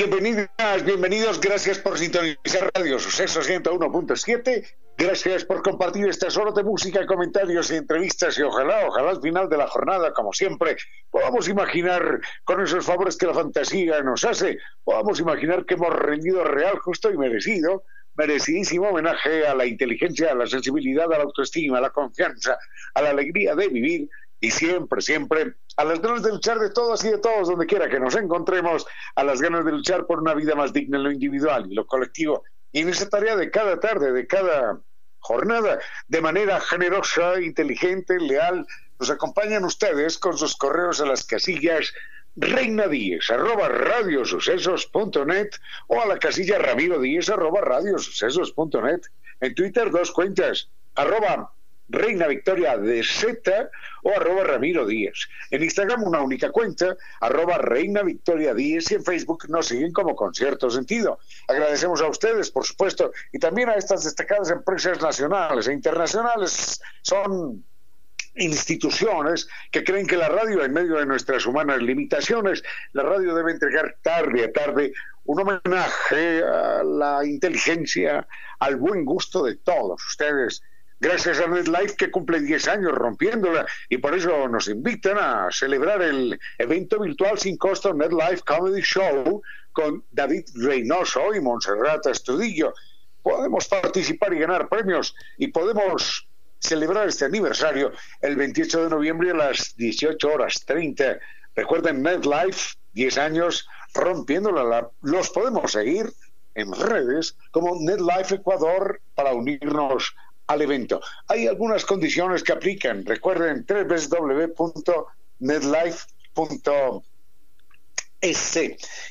Bienvenidas, bienvenidos, gracias por sintonizar Radio Suceso 101.7, gracias por compartir estas horas de música, comentarios y entrevistas y ojalá, ojalá al final de la jornada, como siempre, podamos imaginar con esos favores que la fantasía nos hace, podamos imaginar que hemos rendido real, justo y merecido, merecidísimo homenaje a la inteligencia, a la sensibilidad, a la autoestima, a la confianza, a la alegría de vivir y siempre, siempre a las ganas de luchar de todos y de todos, donde quiera que nos encontremos, a las ganas de luchar por una vida más digna en lo individual y lo colectivo. Y en esa tarea de cada tarde, de cada jornada, de manera generosa, inteligente, leal, nos acompañan ustedes con sus correos a las casillas reina 10 arroba radiosucesos.net o a la casilla ramiro 10 arroba radiosucesos.net. En Twitter dos cuentas, arroba Reina Victoria de Z o arroba Ramiro Díez. En Instagram una única cuenta, arroba Reina Victoria Díez y en Facebook nos siguen como Concierto Sentido. Agradecemos a ustedes, por supuesto, y también a estas destacadas empresas nacionales e internacionales. Son instituciones que creen que la radio, en medio de nuestras humanas limitaciones, la radio debe entregar tarde a tarde un homenaje a la inteligencia, al buen gusto de todos ustedes gracias a NetLife que cumple 10 años rompiéndola y por eso nos invitan a celebrar el evento virtual sin costo NetLife Comedy Show con David Reynoso y Montserrat Estudillo. Podemos participar y ganar premios y podemos celebrar este aniversario el 28 de noviembre a las 18 horas 30. Recuerden NetLife, 10 años rompiéndola. Los podemos seguir en redes como NetLife Ecuador para unirnos al evento. Hay algunas condiciones que aplican. Recuerden www.netlife.es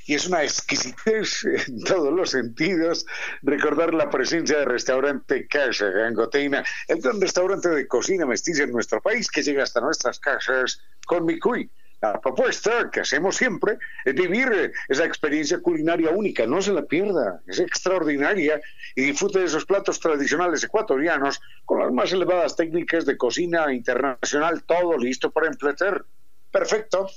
y es una exquisitez en todos los sentidos recordar la presencia del restaurante Casa Gangoteina, el gran restaurante de cocina mestiza en nuestro país que llega hasta nuestras casas con mi cuy la propuesta que hacemos siempre es vivir esa experiencia culinaria única, no se la pierda, es extraordinaria y disfrute de esos platos tradicionales ecuatorianos con las más elevadas técnicas de cocina internacional, todo listo para emplear. Perfecto,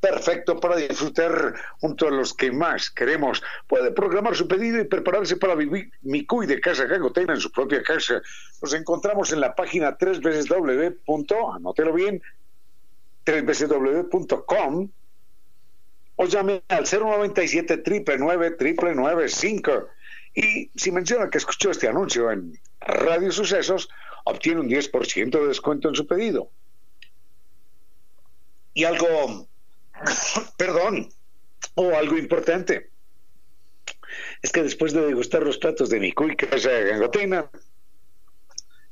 perfecto para disfrutar junto a los que más queremos. Puede programar su pedido y prepararse para vivir mi cuy de casa Gagotena en su propia casa. Nos encontramos en la página 3 veces w. Anótelo bien, www.com o llame al 097 999 5 y si menciona que escuchó este anuncio en Radio Sucesos, obtiene un 10% de descuento en su pedido. Y algo, perdón, o algo importante, es que después de degustar los platos de mi cuica de gangotina,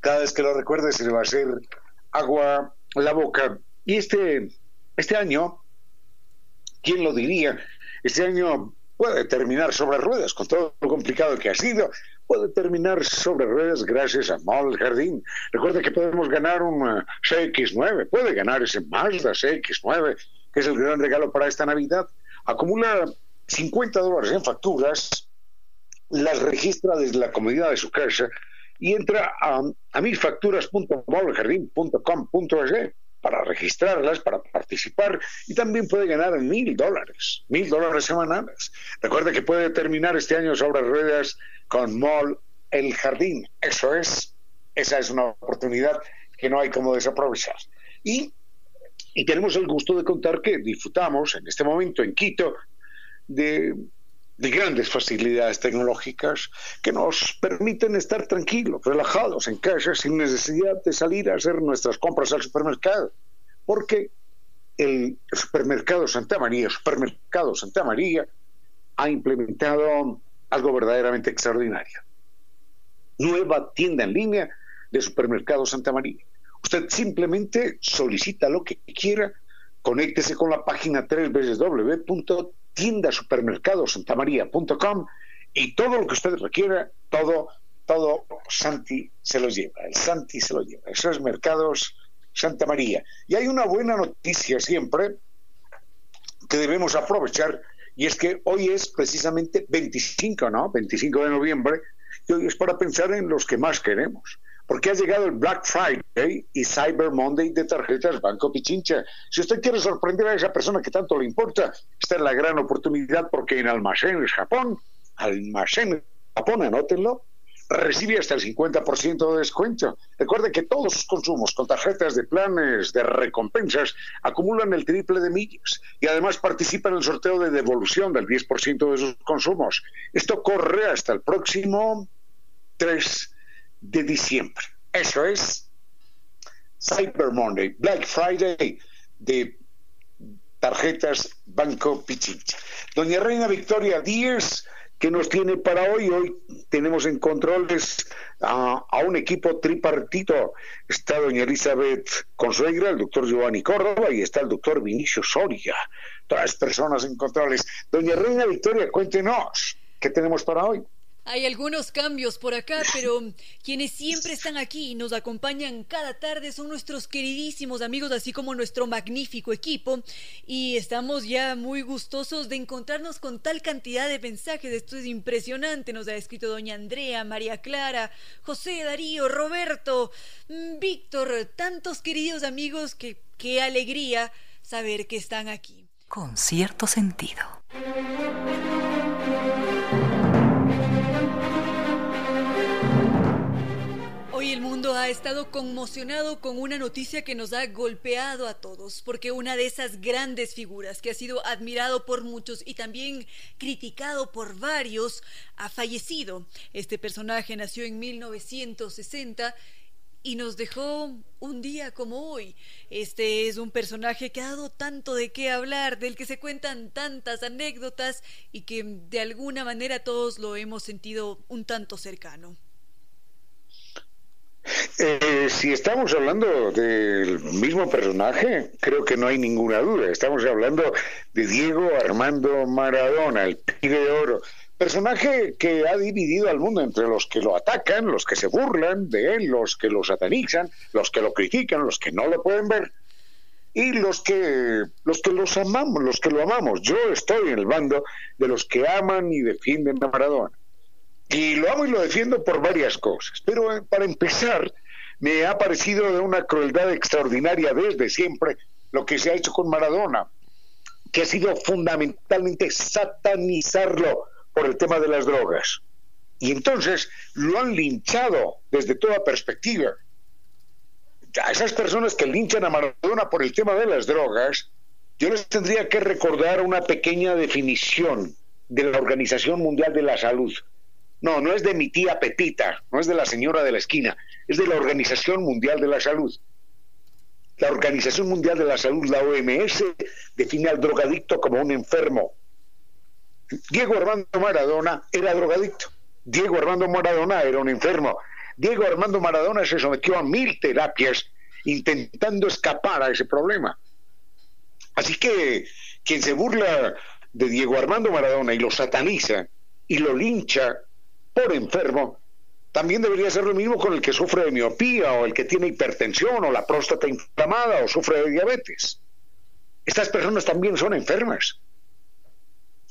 cada vez que lo recuerde se le va a hacer agua la boca y este, este año, ¿quién lo diría? Este año puede terminar sobre ruedas, con todo lo complicado que ha sido, puede terminar sobre ruedas gracias a Mall Jardín. Recuerda que podemos ganar un uh, CX9, puede ganar ese Mazda CX9, que es el gran regalo para esta Navidad. Acumula 50 dólares en facturas, las registra desde la comodidad de su casa y entra a, a para registrarlas, para participar y también puede ganar mil dólares, mil dólares semanales. Recuerde que puede terminar este año sobre ruedas con Mall El Jardín. Eso es, esa es una oportunidad que no hay como desaprovechar. Y, y tenemos el gusto de contar que disfrutamos en este momento en Quito de de grandes facilidades tecnológicas que nos permiten estar tranquilos, relajados en casa, sin necesidad de salir a hacer nuestras compras al supermercado. Porque el supermercado Santa María, supermercado Santa María, ha implementado algo verdaderamente extraordinario. Nueva tienda en línea de supermercado Santa María Usted simplemente solicita lo que quiera, conéctese con la página www.tiendasupermercadosantamaría.com y todo lo que usted requiera, todo, todo Santi se lo lleva. El Santi se lo lleva. Eso es Mercados Santa María. Y hay una buena noticia siempre que debemos aprovechar y es que hoy es precisamente 25, ¿no? 25 de noviembre y hoy es para pensar en los que más queremos. Porque ha llegado el Black Friday y Cyber Monday de tarjetas Banco Pichincha. Si usted quiere sorprender a esa persona que tanto le importa, esta es la gran oportunidad porque en Almacenes Japón, Almacenes Japón, anótenlo, recibe hasta el 50% de descuento. Recuerde que todos sus consumos con tarjetas de planes de recompensas acumulan el triple de millas y además participa en el sorteo de devolución del 10% de sus consumos. Esto corre hasta el próximo 3 de diciembre. Eso es Cyber Monday, Black Friday de tarjetas Banco Pichincha. Doña Reina Victoria Díez ¿Qué nos tiene para hoy? Hoy tenemos en controles a, un equipo tripartito. Está doña Elizabeth Consuegra, el doctor Giovanni Córdoba y está el doctor Vinicio Soria. Todas personas en controles. Doña Reina Victoria, cuéntenos, ¿qué tenemos para hoy? Hay algunos cambios por acá, pero quienes siempre están aquí y nos acompañan cada tarde son nuestros queridísimos amigos, así como nuestro magnífico equipo. Y estamos ya muy gustosos de encontrarnos con tal cantidad de mensajes. Esto es impresionante. Nos ha escrito doña Andrea, María Clara, José, Darío, Roberto, mm, Víctor, tantos queridos amigos que qué alegría saber que están aquí. Con cierto sentido. Hoy el mundo ha estado conmocionado con una noticia que nos ha golpeado a todos, porque una de esas grandes figuras que ha sido admirado por muchos y también criticado por varios ha fallecido. Este personaje nació en 1960 y nos dejó un día como hoy. Este es un personaje que ha dado tanto de qué hablar, del que se cuentan tantas anécdotas y que de alguna manera todos lo hemos sentido un tanto cercano. Eh, si estamos hablando del mismo personaje, creo que no hay ninguna duda. Estamos hablando de Diego Armando Maradona, el pibe de oro. Personaje que ha dividido al mundo entre los que lo atacan, los que se burlan de él, los que lo satanizan, los que lo critican, los que no lo pueden ver y los que los que los amamos, los que lo amamos. Yo estoy en el bando de los que aman y defienden a Maradona. Y lo amo y lo defiendo por varias cosas. Pero eh, para empezar, me ha parecido de una crueldad extraordinaria desde siempre lo que se ha hecho con Maradona, que ha sido fundamentalmente satanizarlo por el tema de las drogas. Y entonces lo han linchado desde toda perspectiva. A esas personas que linchan a Maradona por el tema de las drogas, yo les tendría que recordar una pequeña definición de la Organización Mundial de la Salud. No, no es de mi tía Pepita, no es de la señora de la esquina, es de la Organización Mundial de la Salud. La Organización Mundial de la Salud, la OMS, define al drogadicto como un enfermo. Diego Armando Maradona era drogadicto. Diego Armando Maradona era un enfermo. Diego Armando Maradona se sometió a mil terapias intentando escapar a ese problema. Así que quien se burla de Diego Armando Maradona y lo sataniza y lo lincha por enfermo, también debería ser lo mismo con el que sufre de miopía o el que tiene hipertensión o la próstata inflamada o sufre de diabetes. Estas personas también son enfermas.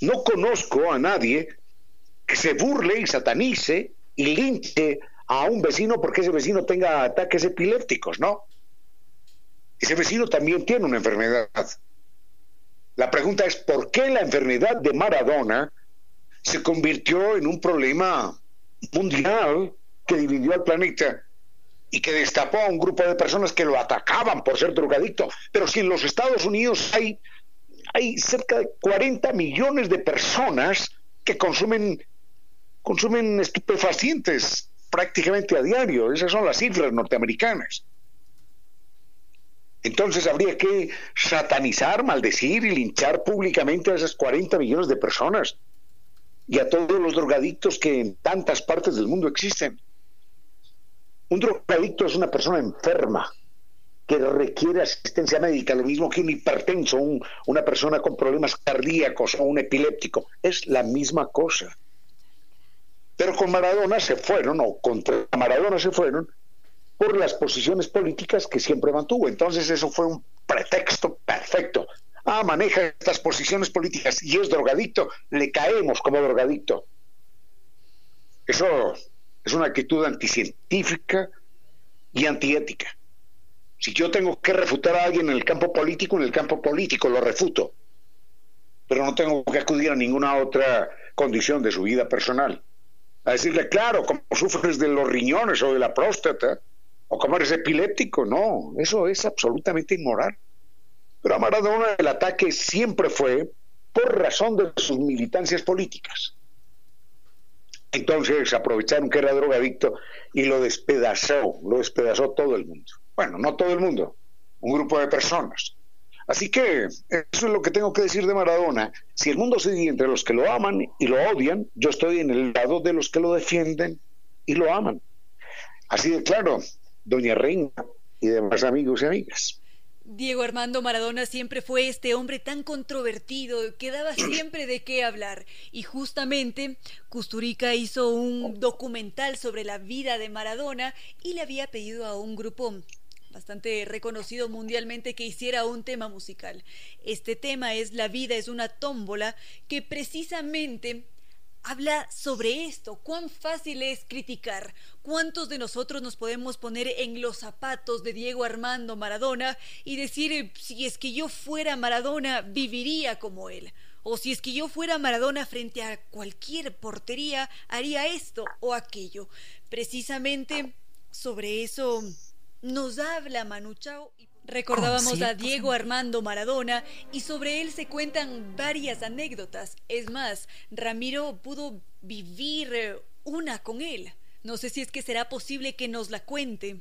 No conozco a nadie que se burle y satanice y linche a un vecino porque ese vecino tenga ataques epilépticos, ¿no? Ese vecino también tiene una enfermedad. La pregunta es, ¿por qué la enfermedad de Maradona se convirtió en un problema mundial que dividió al planeta y que destapó a un grupo de personas que lo atacaban por ser drogadicto. Pero si en los Estados Unidos hay, hay cerca de 40 millones de personas que consumen, consumen estupefacientes prácticamente a diario, esas son las cifras norteamericanas. Entonces habría que satanizar, maldecir y linchar públicamente a esas 40 millones de personas y a todos los drogadictos que en tantas partes del mundo existen. Un drogadicto es una persona enferma, que requiere asistencia médica, lo mismo que un hipertenso, una persona con problemas cardíacos o un epiléptico. Es la misma cosa. Pero con Maradona se fueron, o contra Maradona se fueron, por las posiciones políticas que siempre mantuvo. Entonces eso fue un pretexto perfecto. Ah, maneja estas posiciones políticas y es drogadicto, le caemos como drogadicto. Eso es una actitud anticientífica y antiética. Si yo tengo que refutar a alguien en el campo político, en el campo político lo refuto. Pero no tengo que acudir a ninguna otra condición de su vida personal. A decirle, claro, como sufres de los riñones o de la próstata, o como eres epiléptico, no, eso es absolutamente inmoral. Pero a Maradona el ataque siempre fue por razón de sus militancias políticas. Entonces aprovecharon que era drogadicto y lo despedazó, lo despedazó todo el mundo. Bueno, no todo el mundo, un grupo de personas. Así que eso es lo que tengo que decir de Maradona. Si el mundo se divide entre los que lo aman y lo odian, yo estoy en el lado de los que lo defienden y lo aman. Así de claro, doña Reina y demás amigos y amigas. Diego Armando Maradona siempre fue este hombre tan controvertido que daba siempre de qué hablar. Y justamente Custurica hizo un documental sobre la vida de Maradona y le había pedido a un grupo bastante reconocido mundialmente que hiciera un tema musical. Este tema es La vida es una tómbola que precisamente habla sobre esto, cuán fácil es criticar, cuántos de nosotros nos podemos poner en los zapatos de Diego Armando Maradona y decir, si es que yo fuera Maradona, viviría como él. O si es que yo fuera Maradona frente a cualquier portería, haría esto o aquello. Precisamente sobre eso nos habla Manu Chao. Recordábamos a Diego Armando Maradona y sobre él se cuentan varias anécdotas. Es más, Ramiro pudo vivir eh, una con él. No sé si es que será posible que nos la cuente.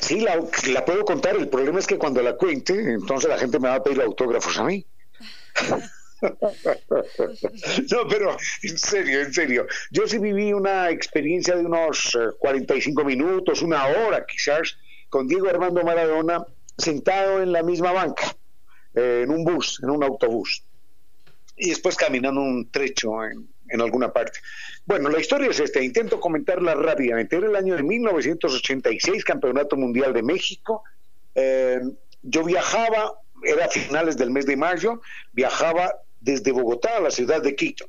Sí, la, la puedo contar. El problema es que cuando la cuente, entonces la gente me va a pedir autógrafos a mí. no, pero en serio, en serio. Yo sí viví una experiencia de unos 45 eh, minutos, una hora quizás, con Diego Armando Maradona sentado en la misma banca, eh, en un bus, en un autobús, y después caminando un trecho en, alguna parte. Bueno, la historia es esta, intento comentarla rápidamente. Era el año de 1986, Campeonato Mundial de México. Eh, yo viajaba, era a finales del mes de mayo, viajaba desde Bogotá a la ciudad de Quito.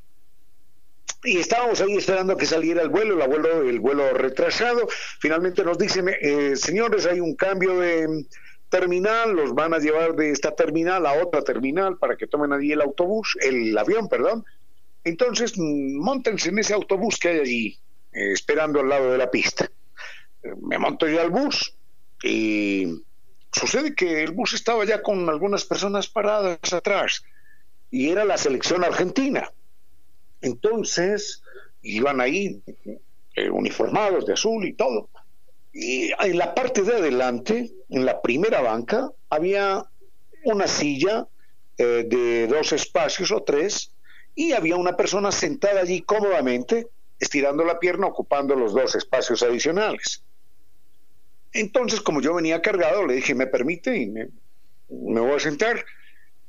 Y estábamos ahí esperando que saliera el vuelo, el vuelo, el vuelo retrasado. Finalmente nos dicen, eh, señores, hay un cambio de terminal, los van a llevar de esta terminal a otra terminal para que tomen allí el autobús, el avión, perdón. Entonces, montense en ese autobús que hay allí, eh, esperando al lado de la pista. Me monto yo al bus y sucede que el bus estaba ya con algunas personas paradas atrás y era la selección argentina. Entonces, iban ahí eh, uniformados de azul y todo. Y en la parte de adelante, en la primera banca, había una silla eh, de dos espacios o tres y había una persona sentada allí cómodamente, estirando la pierna, ocupando los dos espacios adicionales. Entonces, como yo venía cargado, le dije, ¿me permite? Y me, me voy a sentar.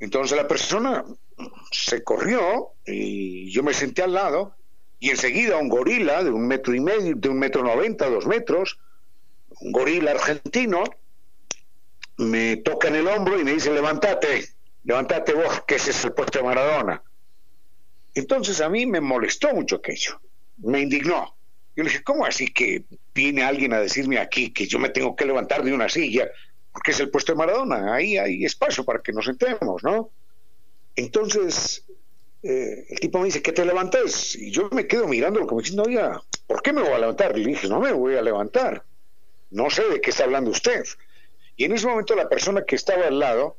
Entonces la persona se corrió y yo me senté al lado y enseguida un gorila de un metro y medio, de un metro noventa, dos metros, un gorila argentino, me toca en el hombro y me dice, levántate, levántate vos, que ese es el puesto de Maradona. Entonces a mí me molestó mucho aquello, me indignó. Yo le dije, ¿cómo así que viene alguien a decirme aquí que yo me tengo que levantar de una silla porque es el puesto de Maradona? Ahí hay espacio para que nos sentemos, ¿no? Entonces, eh, el tipo me dice que te levantes y yo me quedo mirándolo como diciendo, oiga, ¿por qué me voy a levantar? Le dije, no me voy a levantar, no sé de qué está hablando usted. Y en ese momento la persona que estaba al lado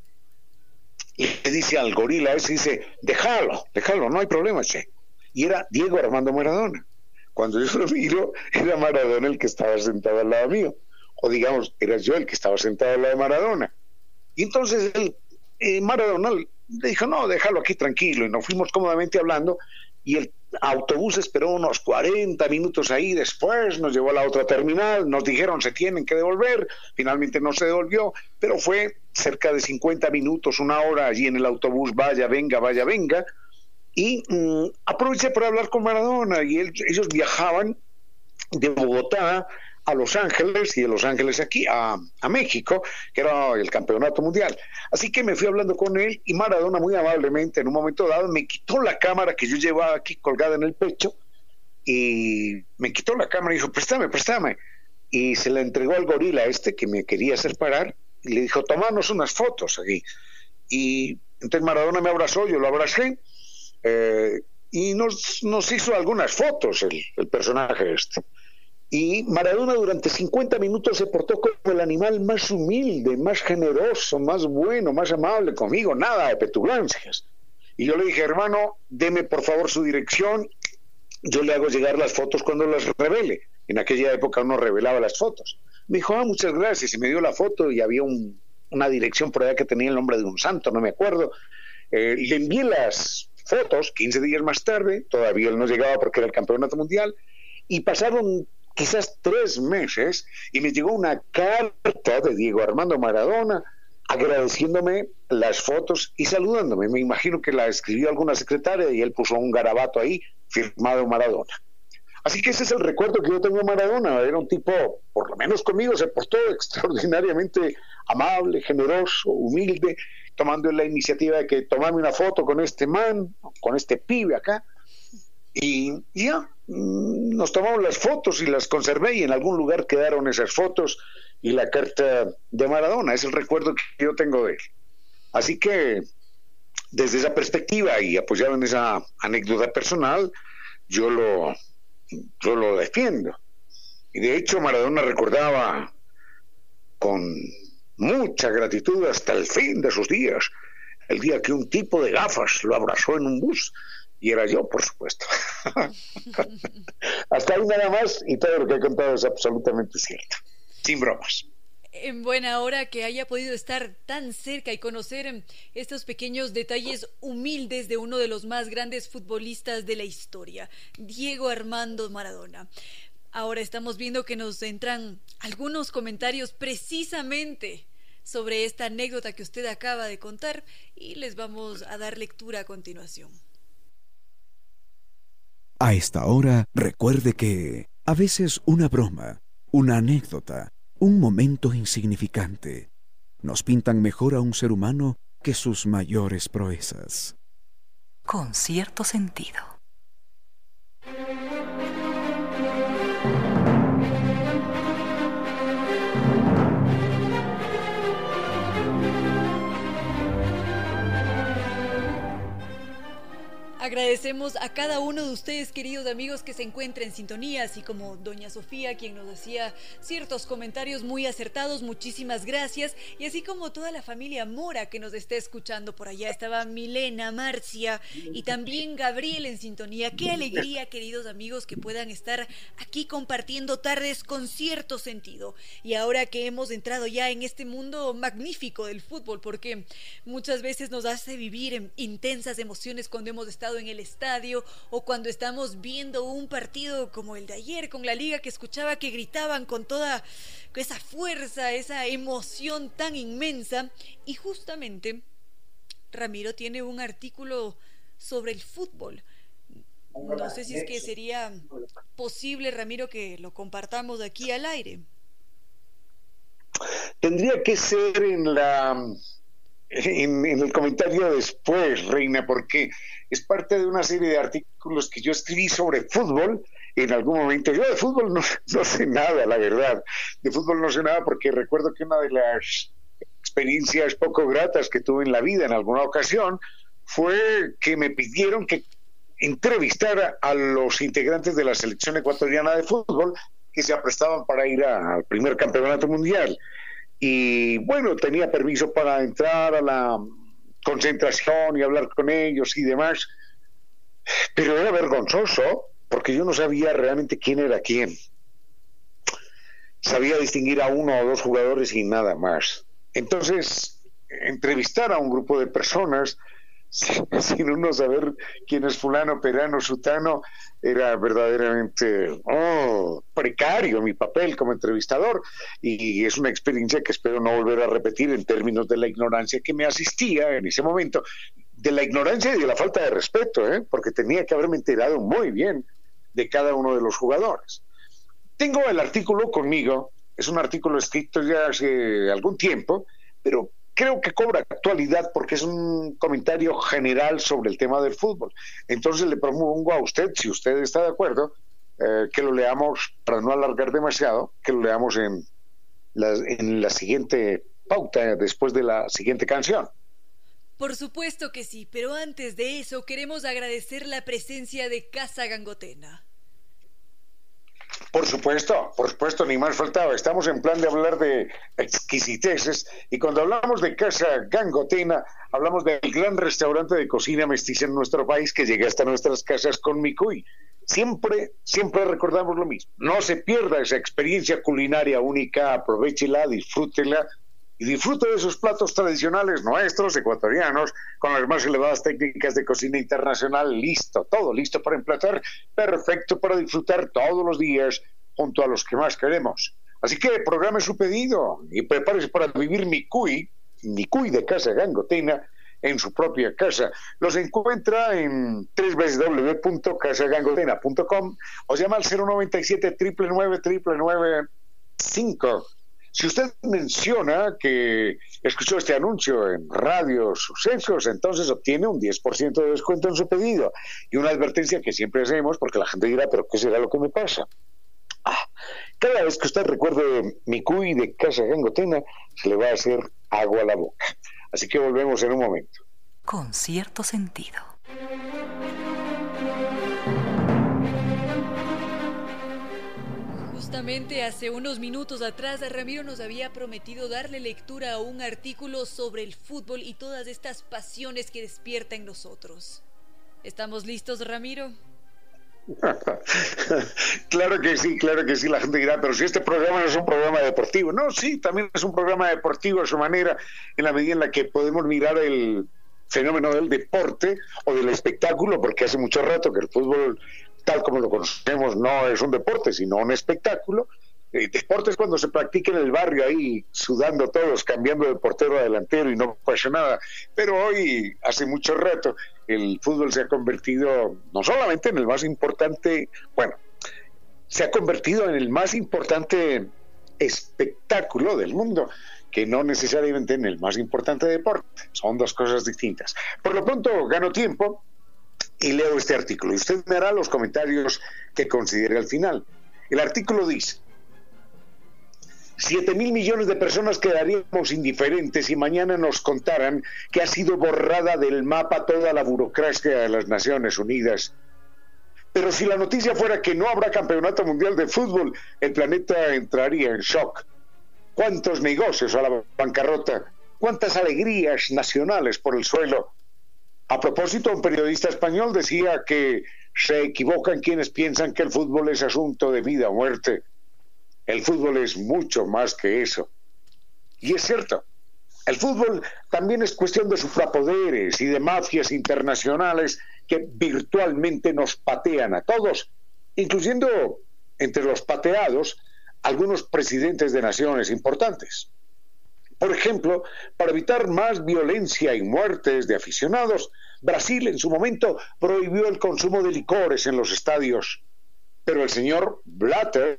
le dice al gorila ese, dice, déjalo, déjalo, no hay problema, che. Y era Diego Armando Maradona. Cuando yo lo miro, era Maradona el que estaba sentado al lado mío. O digamos, era yo el que estaba sentado al lado de Maradona. Y entonces el eh, Maradona le dijo, no, déjalo aquí tranquilo, y nos fuimos cómodamente hablando, y el autobús esperó unos 40 minutos ahí, después nos llevó a la otra terminal, nos dijeron se tienen que devolver, finalmente no se devolvió, pero fue cerca de 50 minutos, una hora allí en el autobús, vaya, venga, vaya, venga, y mm, aproveché para hablar con Maradona y ellos viajaban de Bogotá a Los Ángeles y de Los Ángeles aquí a, a, México, que era el campeonato mundial. Así que me fui hablando con él y Maradona muy amablemente en un momento dado me quitó la cámara que yo llevaba aquí colgada en el pecho y me quitó la cámara y dijo, préstame, préstame. Y se la entregó al gorila este que me quería hacer parar y le dijo, tomanos unas fotos aquí. Y entonces Maradona me abrazó, yo lo abracé eh, y nos, nos, hizo algunas fotos el, el personaje este. Y Maradona durante 50 minutos se portó como el animal más humilde, más generoso, más bueno, más amable conmigo, nada de petulancias. Y yo le dije, hermano, deme por favor su dirección, yo le hago llegar las fotos cuando las revele. En aquella época uno revelaba las fotos. Me dijo, ah, muchas gracias, y me dio la foto y había una dirección por allá que tenía el nombre de un santo, no me acuerdo. Eh, le envié las fotos 15 días más tarde, todavía él no llegaba porque era el campeonato mundial, y pasaron quizás tres meses, y me llegó una carta de Diego Armando Maradona agradeciéndome las fotos y saludándome. Me imagino que la escribió alguna secretaria y él puso un garabato ahí firmado Maradona. Así que ese es el recuerdo que yo tengo de Maradona. Era un tipo, por lo menos conmigo, se portó extraordinariamente amable, generoso, humilde, tomando la iniciativa de que tomarme una foto con este man, con este pibe acá. Y ya, nos tomamos las fotos y las conservé y en algún lugar quedaron esas fotos y la carta de Maradona. Es el recuerdo que yo tengo de él. Así que desde esa perspectiva y apoyado en esa anécdota personal, yo lo, yo lo defiendo. Y de hecho Maradona recordaba con mucha gratitud hasta el fin de sus días el día que un tipo de gafas lo abrazó en un bus y era yo, por supuesto. Hasta ahí nada más y todo lo que he contado es absolutamente cierto, sin bromas. En buena hora que haya podido estar tan cerca y conocer estos pequeños detalles humildes de uno de los más grandes futbolistas de la historia, Diego Armando Maradona. Ahora estamos viendo que nos entran algunos comentarios precisamente sobre esta anécdota que usted acaba de contar y les vamos a dar lectura a continuación. A esta hora, recuerde que a veces una broma, una anécdota, un momento insignificante, nos pintan mejor a un ser humano que sus mayores proezas. Con cierto sentido. Agradecemos a cada uno de ustedes, queridos amigos, que se encuentren en sintonía, así como doña Sofía, quien nos hacía ciertos comentarios muy acertados, muchísimas gracias, y así como toda la familia Mora que nos está escuchando por allá, estaba Milena, Marcia y también Gabriel en sintonía. Qué alegría, queridos amigos, que puedan estar aquí compartiendo tardes con cierto sentido. Y ahora que hemos entrado ya en este mundo magnífico del fútbol, porque muchas veces nos hace vivir intensas emociones cuando hemos estado en el estadio o cuando estamos viendo un partido como el de ayer con la liga que escuchaba que gritaban con toda esa fuerza, esa emoción tan inmensa. Y justamente Ramiro tiene un artículo sobre el fútbol. No sé si es que sería posible, Ramiro, que lo compartamos aquí al aire. Tendría que ser en la en, el comentario después, Reina, porque es parte de una serie de artículos que yo escribí sobre fútbol en algún momento. Yo de fútbol no, sé nada, la verdad. De fútbol no sé nada porque recuerdo que una de las experiencias poco gratas que tuve en la vida en alguna ocasión fue que me pidieron que entrevistara a los integrantes de la selección ecuatoriana de fútbol que se aprestaban para ir al primer campeonato mundial y bueno, tenía permiso para entrar a la concentración y hablar con ellos y demás, pero era vergonzoso porque yo no sabía realmente quién era quién. Sabía distinguir a uno o dos jugadores y nada más. Entonces, entrevistar a un grupo de personas sin uno saber quién es fulano, perano, sutano, era verdaderamente oh, precario mi papel como entrevistador y es una experiencia que espero no volver a repetir en términos de la ignorancia que me asistía en ese momento, de la ignorancia y de la falta de respeto, ¿eh? porque tenía que haberme enterado muy bien de cada uno de los jugadores. Tengo el artículo conmigo, es un artículo escrito ya hace algún tiempo, pero creo que cobra actualidad porque es un comentario general sobre el tema del fútbol. Entonces le propongo a usted, si usted está de acuerdo, eh, que lo leamos, para no alargar demasiado, que lo leamos en la, en la siguiente pauta, después de la siguiente canción. Por supuesto que sí, pero antes de eso queremos agradecer la presencia de Casa Gangotena. Por supuesto, por supuesto, ni más faltaba. Estamos en plan de hablar de exquisiteces y cuando hablamos de Casa Gangotina, hablamos del gran restaurante de cocina mestiza en nuestro país que llega hasta nuestras casas con Micuy. Siempre, siempre recordamos lo mismo. No se pierda esa experiencia culinaria única, aprovechela, disfrútela y disfrute de esos platos tradicionales nuestros, ecuatorianos, con las más elevadas técnicas de cocina internacional, listo, todo listo para emplatar, perfecto para disfrutar todos los días junto a los que más queremos. Así que programe su pedido y prepárese para vivir mi cuy, mi cuy de casa gangotena, en su propia casa. Los encuentra en www.casagangotena.com o llama al 097 999 5 si usted menciona que escuchó este anuncio en Radio Sucesos, entonces obtiene un 10% de descuento en su pedido. Y una advertencia que siempre hacemos, porque la gente dirá, pero ¿qué será lo que me pasa? Ah, cada vez que usted recuerde mi cuy de Casa Gangotena, se le va a hacer agua a la boca. Así que volvemos en un momento. Con cierto sentido. Justamente hace unos minutos atrás Ramiro nos había prometido darle lectura a un artículo sobre el fútbol y todas estas pasiones que despierta en nosotros. ¿Estamos listos, Ramiro? claro que sí, claro que sí, la gente dirá, pero si este programa no es un programa deportivo. No, sí, también es un programa deportivo a su manera, en la medida en la que podemos mirar el fenómeno del deporte o del espectáculo, porque hace mucho rato que el fútbol tal como lo conocemos, no es un deporte, sino un espectáculo. El deporte es cuando se practica en el barrio ahí, sudando todos, cambiando de portero a delantero y no pasa nada. Pero hoy, hace mucho rato, el fútbol se ha convertido no solamente en el más importante, bueno, se ha convertido en el más importante espectáculo del mundo, que no necesariamente en el más importante deporte. Son dos cosas distintas. Por lo pronto, gano tiempo y leo este artículo. Y usted me hará los comentarios que considere al final. El artículo dice, 7 mil millones de personas quedaríamos indiferentes si mañana nos contaran que ha sido borrada del mapa toda la burocracia de las Naciones Unidas. Pero si la noticia fuera que no habrá campeonato mundial de fútbol, el planeta entraría en shock. ¿Cuántos negocios a la bancarrota? ¿Cuántas alegrías nacionales por el suelo? A propósito, un periodista español decía que se equivocan quienes piensan que el fútbol es asunto de vida o muerte. El fútbol es mucho más que eso. Y es cierto, el fútbol también es cuestión de suprapoderes y de mafias internacionales que virtualmente nos patean a todos, incluyendo entre los pateados algunos presidentes de naciones importantes. Por ejemplo, para evitar más violencia y muertes de aficionados, Brasil en su momento prohibió el consumo de licores en los estadios. Pero el señor Blatter,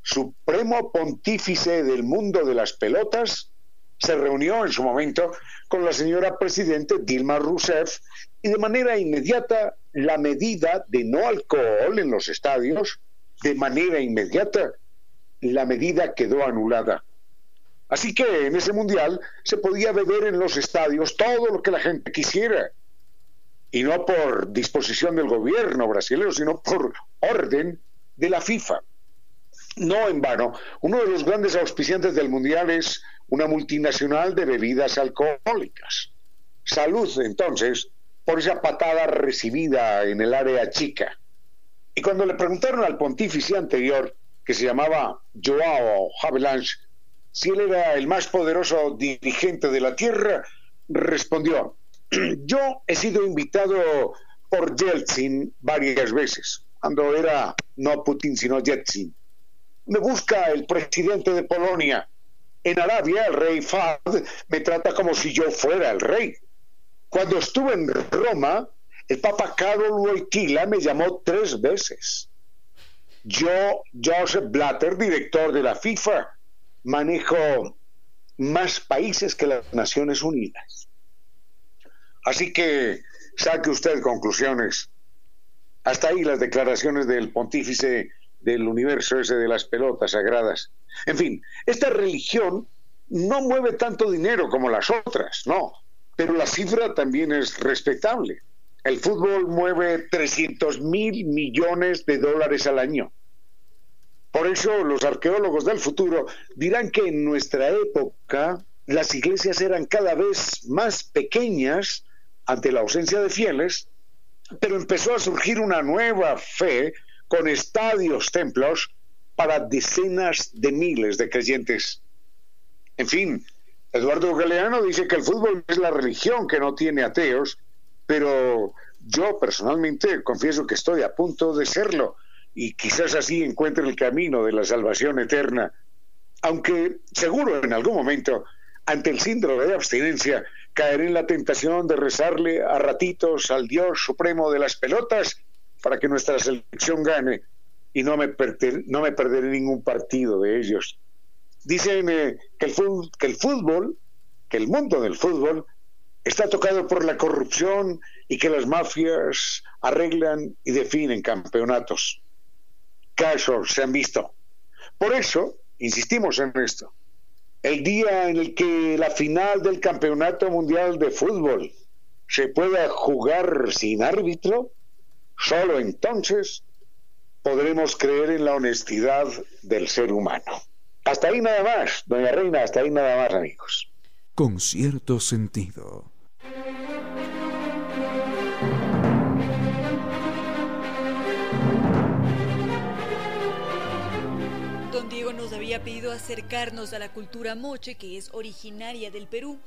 supremo pontífice del mundo de las pelotas, se reunió en su momento con la señora presidente Dilma Rousseff y de manera inmediata la medida de no alcohol en los estadios, de manera inmediata la medida quedó anulada. Así que en ese mundial se podía beber en los estadios todo lo que la gente quisiera. Y no por disposición del gobierno brasileño, sino por orden de la FIFA. No en vano, uno de los grandes auspiciantes del mundial es una multinacional de bebidas alcohólicas. Salud, entonces, por esa patada recibida en el área chica. Y cuando le preguntaron al pontífice anterior, que se llamaba Joao Havelange, si él era el más poderoso dirigente de la tierra, respondió, yo he sido invitado por Yeltsin varias veces, cuando era no Putin, sino Yeltsin. Me busca el presidente de Polonia. En Arabia, el rey Fad me trata como si yo fuera el rey. Cuando estuve en Roma, el Papa Carol Wojtyla me llamó tres veces. Yo, Joseph Blatter, director de la FIFA, manejo más países que las Naciones Unidas. Así que saque usted conclusiones. Hasta ahí las declaraciones del pontífice del universo ese de las pelotas sagradas. En fin, esta religión no mueve tanto dinero como las otras, no, pero la cifra también es respetable. El fútbol mueve 300 mil millones de dólares al año. Por eso los arqueólogos del futuro dirán que en nuestra época las iglesias eran cada vez más pequeñas ante la ausencia de fieles, pero empezó a surgir una nueva fe con estadios, templos para decenas de miles de creyentes. En fin, Eduardo Galeano dice que el fútbol es la religión que no tiene ateos, pero yo personalmente confieso que estoy a punto de serlo y quizás así encuentre el camino de la salvación eterna, aunque seguro en algún momento, ante el síndrome de abstinencia, caeré en la tentación de rezarle a ratitos al Dios supremo de las pelotas para que nuestra selección gane y no me, no me perderé ningún partido de ellos. Dicen eh, que, el que el fútbol, que el mundo del fútbol está tocado por la corrupción y que las mafias arreglan y definen campeonatos. Casos se han visto. Por eso, insistimos en esto, el día en el que la final del Campeonato Mundial de Fútbol se pueda jugar sin árbitro, solo entonces podremos creer en la honestidad del ser humano. Hasta ahí nada más, doña Reina, hasta ahí nada más, amigos. Con cierto sentido. Había pedido acercarnos a la cultura moche, que es originaria del Perú,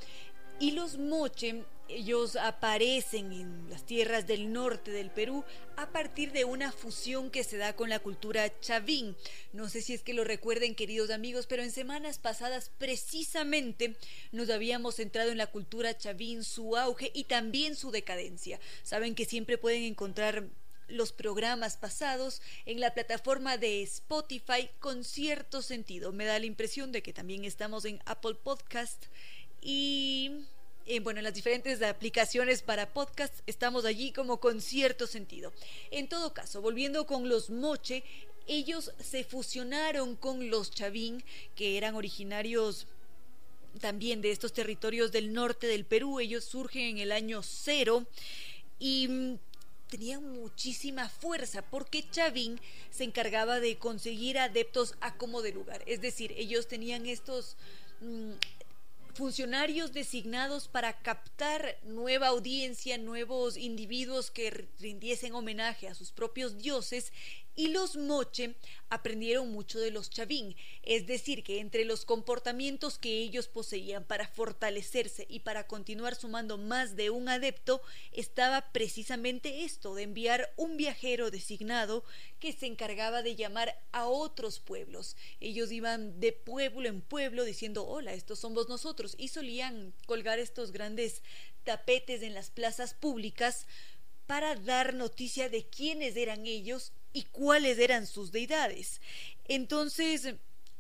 y los moche ellos aparecen en las tierras del norte del Perú a partir de una fusión que se da con la cultura chavín. No sé si es que lo recuerden, queridos amigos, pero en semanas pasadas precisamente nos habíamos centrado en la cultura chavín, su auge y también su decadencia. Saben que siempre pueden encontrar los programas pasados en la plataforma de Spotify con cierto sentido. Me da la impresión de que también estamos en Apple Podcast y eh, bueno, en las diferentes aplicaciones para podcast estamos allí como con cierto sentido. En todo caso, volviendo con los Moche, ellos se fusionaron con los Chavín, que eran originarios también de estos territorios del norte del Perú. Ellos surgen en el año cero y mm, tenían muchísima fuerza porque Chavín se encargaba de conseguir adeptos a como de lugar. Es decir, ellos tenían estos mm, funcionarios designados para captar nueva audiencia, nuevos individuos que rindiesen homenaje a sus propios dioses y los moche aprendieron mucho de los chavín, es decir, que entre los comportamientos que ellos poseían para fortalecerse y para continuar sumando más de un adepto, estaba precisamente esto, de enviar un viajero designado que se encargaba de llamar a otros pueblos. Ellos iban de pueblo en pueblo diciendo, hola, estos somos nosotros, y solían colgar estos grandes tapetes en las plazas públicas para dar noticia de quiénes eran ellos y cuáles eran sus deidades. Entonces,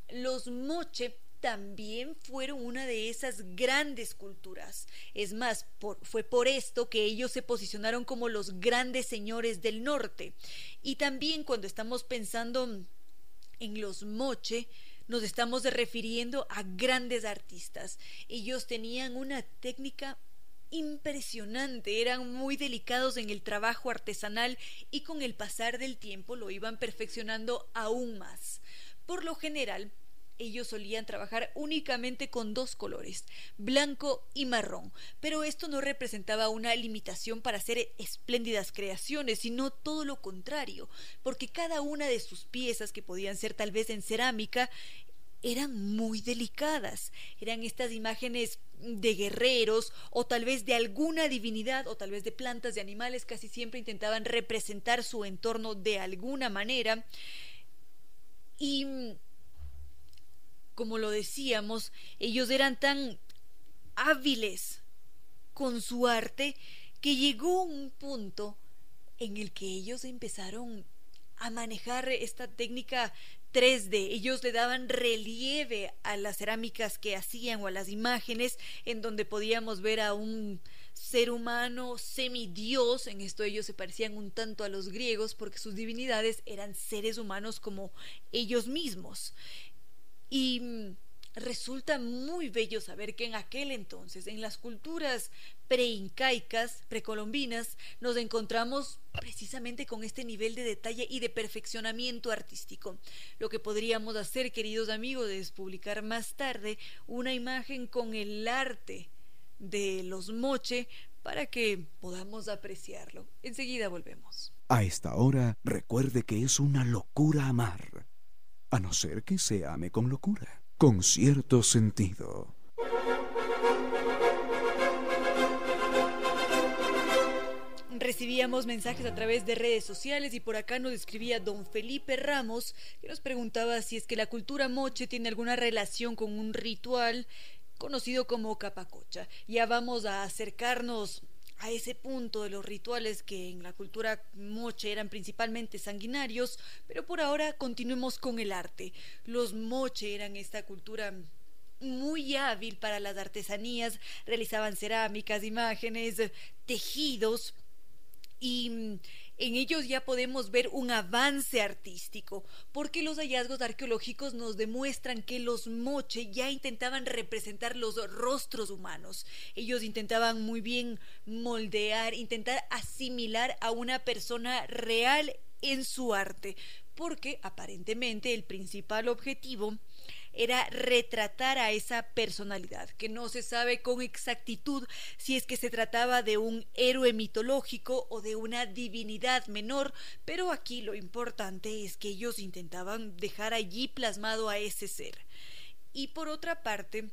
los moche también fueron una de esas grandes culturas. Es más, fue por esto que ellos se posicionaron como los grandes señores del norte. Y también cuando estamos pensando en los moche, nos estamos refiriendo a grandes artistas. Ellos tenían una técnica impresionante, eran muy delicados en el trabajo artesanal y con el pasar del tiempo lo iban perfeccionando aún más. Por lo general, ellos solían trabajar únicamente con dos colores, blanco y marrón, pero esto no representaba una limitación para hacer espléndidas creaciones, sino todo lo contrario, porque cada una de sus piezas, que podían ser tal vez en cerámica, eran muy delicadas. Eran estas imágenes de guerreros o tal vez de alguna divinidad o tal vez de plantas, de animales, casi siempre intentaban representar su entorno de alguna manera. Y como lo decíamos, ellos eran tan hábiles con su arte que llegó un punto en el que ellos empezaron a manejar esta técnica 3D. Ellos le daban relieve a las cerámicas que hacían o a las imágenes en donde podíamos ver a un ser humano semidios. En esto ellos se parecían un tanto a los griegos porque sus divinidades eran seres humanos como ellos mismos. Y mm, resulta muy bello saber que en aquel entonces, en las culturas preincaicas, precolombinas, nos encontramos precisamente con este nivel de detalle y de perfeccionamiento artístico. Lo que podríamos hacer, queridos amigos, es publicar más tarde una imagen con el arte de los moche para que podamos apreciarlo. Enseguida volvemos. A esta hora, recuerde que es una locura amar a no ser que se ame con locura, con cierto sentido. Recibíamos mensajes a través de redes sociales y por acá nos escribía don Felipe Ramos que nos preguntaba si es que la cultura moche tiene alguna relación con un ritual conocido como capacocha. Ya vamos a acercarnos a ese punto de los rituales que en la cultura moche eran principalmente sanguinarios, pero por ahora continuemos con el arte. Los moche eran esta cultura muy hábil para las artesanías, realizaban cerámicas, imágenes, tejidos y en ellos ya podemos ver un avance artístico, porque los hallazgos arqueológicos nos demuestran que los moche ya intentaban representar los rostros humanos. Ellos intentaban muy bien moldear, intentar asimilar a una persona real en su arte, porque aparentemente el principal objetivo era retratar a esa personalidad, que no se sabe con exactitud si es que se trataba de un héroe mitológico o de una divinidad menor, pero aquí lo importante es que ellos intentaban dejar allí plasmado a ese ser. Y por otra parte,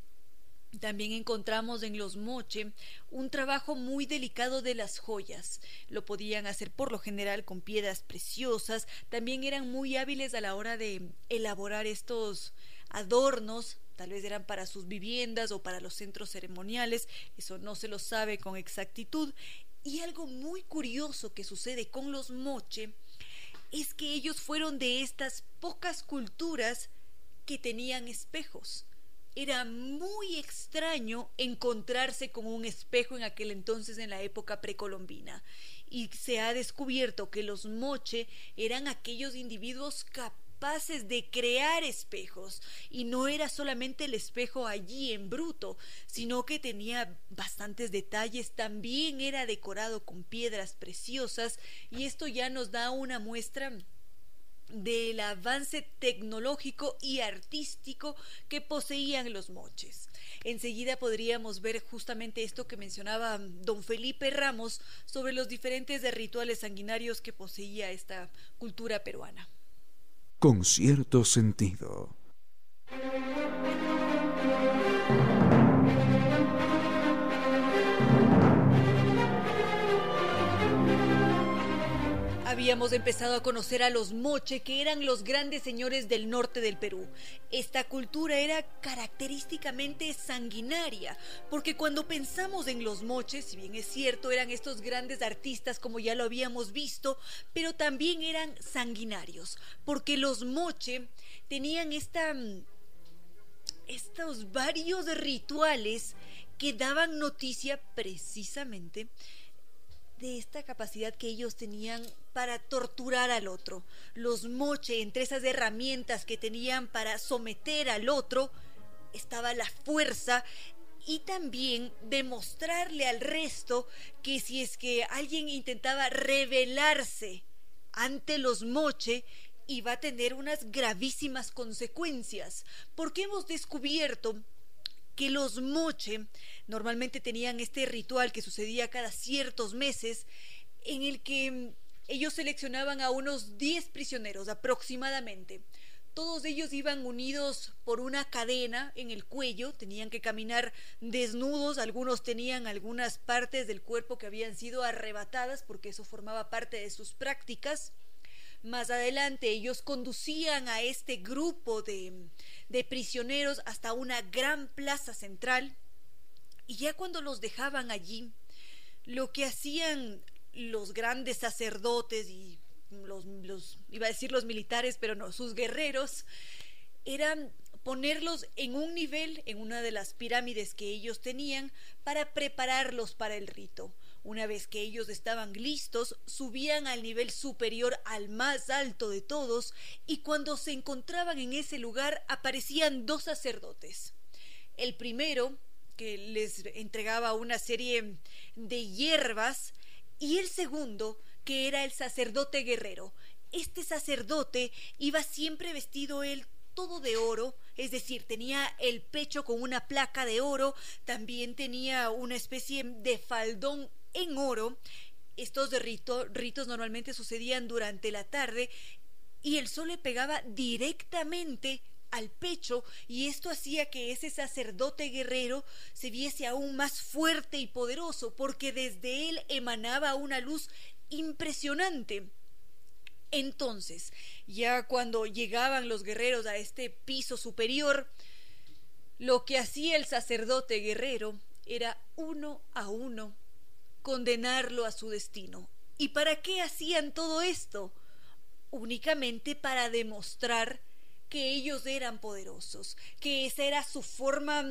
también encontramos en los moche un trabajo muy delicado de las joyas. Lo podían hacer por lo general con piedras preciosas. También eran muy hábiles a la hora de elaborar estos adornos, tal vez eran para sus viviendas o para los centros ceremoniales, eso no se lo sabe con exactitud. Y algo muy curioso que sucede con los moche es que ellos fueron de estas pocas culturas que tenían espejos. Era muy extraño encontrarse con un espejo en aquel entonces en la época precolombina y se ha descubierto que los moche eran aquellos individuos capaces capaces de crear espejos. Y no era solamente el espejo allí en bruto, sino que tenía bastantes detalles, también era decorado con piedras preciosas. Y esto ya nos da una muestra del avance tecnológico y artístico que poseían los moches. Enseguida podríamos ver justamente esto que mencionaba don Felipe Ramos sobre los diferentes rituales sanguinarios que poseía esta cultura peruana con cierto sentido. Habíamos empezado a conocer a los moche, que eran los grandes señores del norte del Perú. Esta cultura era característicamente sanguinaria, porque cuando pensamos en los moches, si bien es cierto, eran estos grandes artistas como ya lo habíamos visto, pero también eran sanguinarios, porque los moche tenían esta estos varios rituales que daban noticia precisamente de esta capacidad que ellos tenían para torturar al otro. Los moche, entre esas herramientas que tenían para someter al otro, estaba la fuerza y también demostrarle al resto que si es que alguien intentaba rebelarse ante los moche, iba a tener unas gravísimas consecuencias, porque hemos descubierto que los moche normalmente tenían este ritual que sucedía cada ciertos meses en el que mm, ellos seleccionaban a unos 10 prisioneros aproximadamente. Todos ellos iban unidos por una cadena en el cuello, tenían que caminar desnudos, algunos tenían algunas partes del cuerpo que habían sido arrebatadas porque eso formaba parte de sus prácticas. Más adelante ellos conducían a este grupo de, de prisioneros hasta una gran plaza central y ya cuando los dejaban allí, lo que hacían los grandes sacerdotes y los, los, iba a decir los militares, pero no, sus guerreros, eran ponerlos en un nivel, en una de las pirámides que ellos tenían, para prepararlos para el rito. Una vez que ellos estaban listos, subían al nivel superior, al más alto de todos, y cuando se encontraban en ese lugar aparecían dos sacerdotes. El primero, que les entregaba una serie de hierbas, y el segundo, que era el sacerdote guerrero. Este sacerdote iba siempre vestido él todo de oro, es decir, tenía el pecho con una placa de oro, también tenía una especie de faldón en oro. Estos ritos normalmente sucedían durante la tarde y el sol le pegaba directamente al pecho y esto hacía que ese sacerdote guerrero se viese aún más fuerte y poderoso porque desde él emanaba una luz impresionante. Entonces, ya cuando llegaban los guerreros a este piso superior, lo que hacía el sacerdote guerrero era uno a uno condenarlo a su destino. ¿Y para qué hacían todo esto? Únicamente para demostrar que ellos eran poderosos, que esa era su forma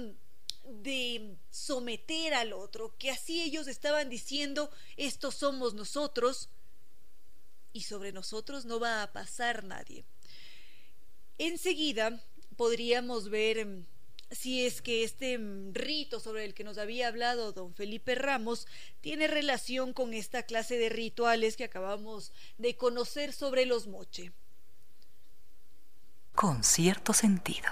de someter al otro, que así ellos estaban diciendo, estos somos nosotros y sobre nosotros no va a pasar nadie. Enseguida podríamos ver em, si es que este em, rito sobre el que nos había hablado don Felipe Ramos tiene relación con esta clase de rituales que acabamos de conocer sobre los moche. Con cierto sentido.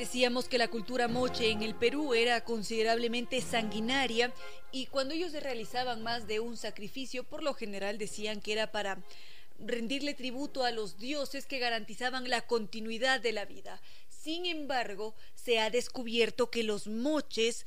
Decíamos que la cultura moche en el Perú era considerablemente sanguinaria y cuando ellos realizaban más de un sacrificio, por lo general decían que era para rendirle tributo a los dioses que garantizaban la continuidad de la vida. Sin embargo, se ha descubierto que los moches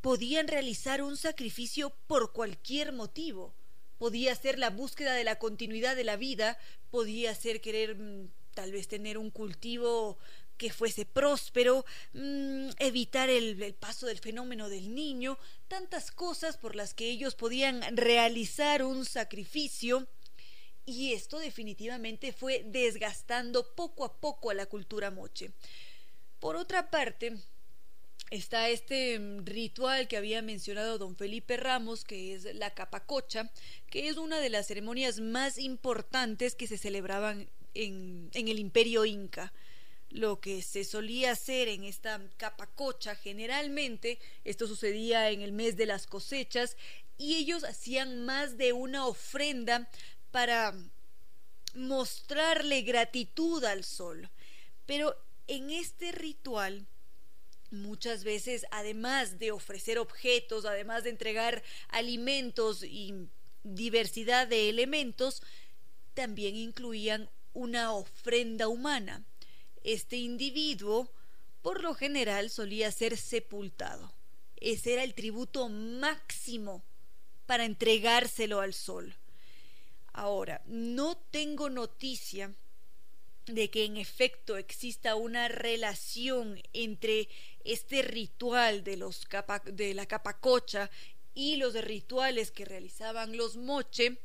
podían realizar un sacrificio por cualquier motivo. Podía ser la búsqueda de la continuidad de la vida, podía ser querer mm, tal vez tener un cultivo que fuese próspero, mm, evitar el, paso del fenómeno del niño, tantas cosas por las que ellos podían realizar un sacrificio. Y esto definitivamente fue desgastando poco a poco a la cultura moche. Por otra parte, está este mm, ritual que había mencionado don Felipe Ramos, que es la capacocha, que es una de las ceremonias más importantes que se celebraban en el imperio inca lo que se solía hacer en esta capacocha generalmente, esto sucedía en el mes de las cosechas, y ellos hacían más de una ofrenda para mostrarle gratitud al sol. Pero en este ritual, muchas veces, además de ofrecer objetos, además de entregar alimentos y diversidad de elementos, también incluían una ofrenda humana este individuo por lo general solía ser sepultado. Ese era el tributo máximo para entregárselo al sol. Ahora, no tengo noticia de que en efecto exista una relación entre este ritual de, la capacocha y los rituales que realizaban los moche.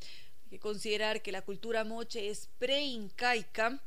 Hay que considerar que la cultura moche es pre-incaica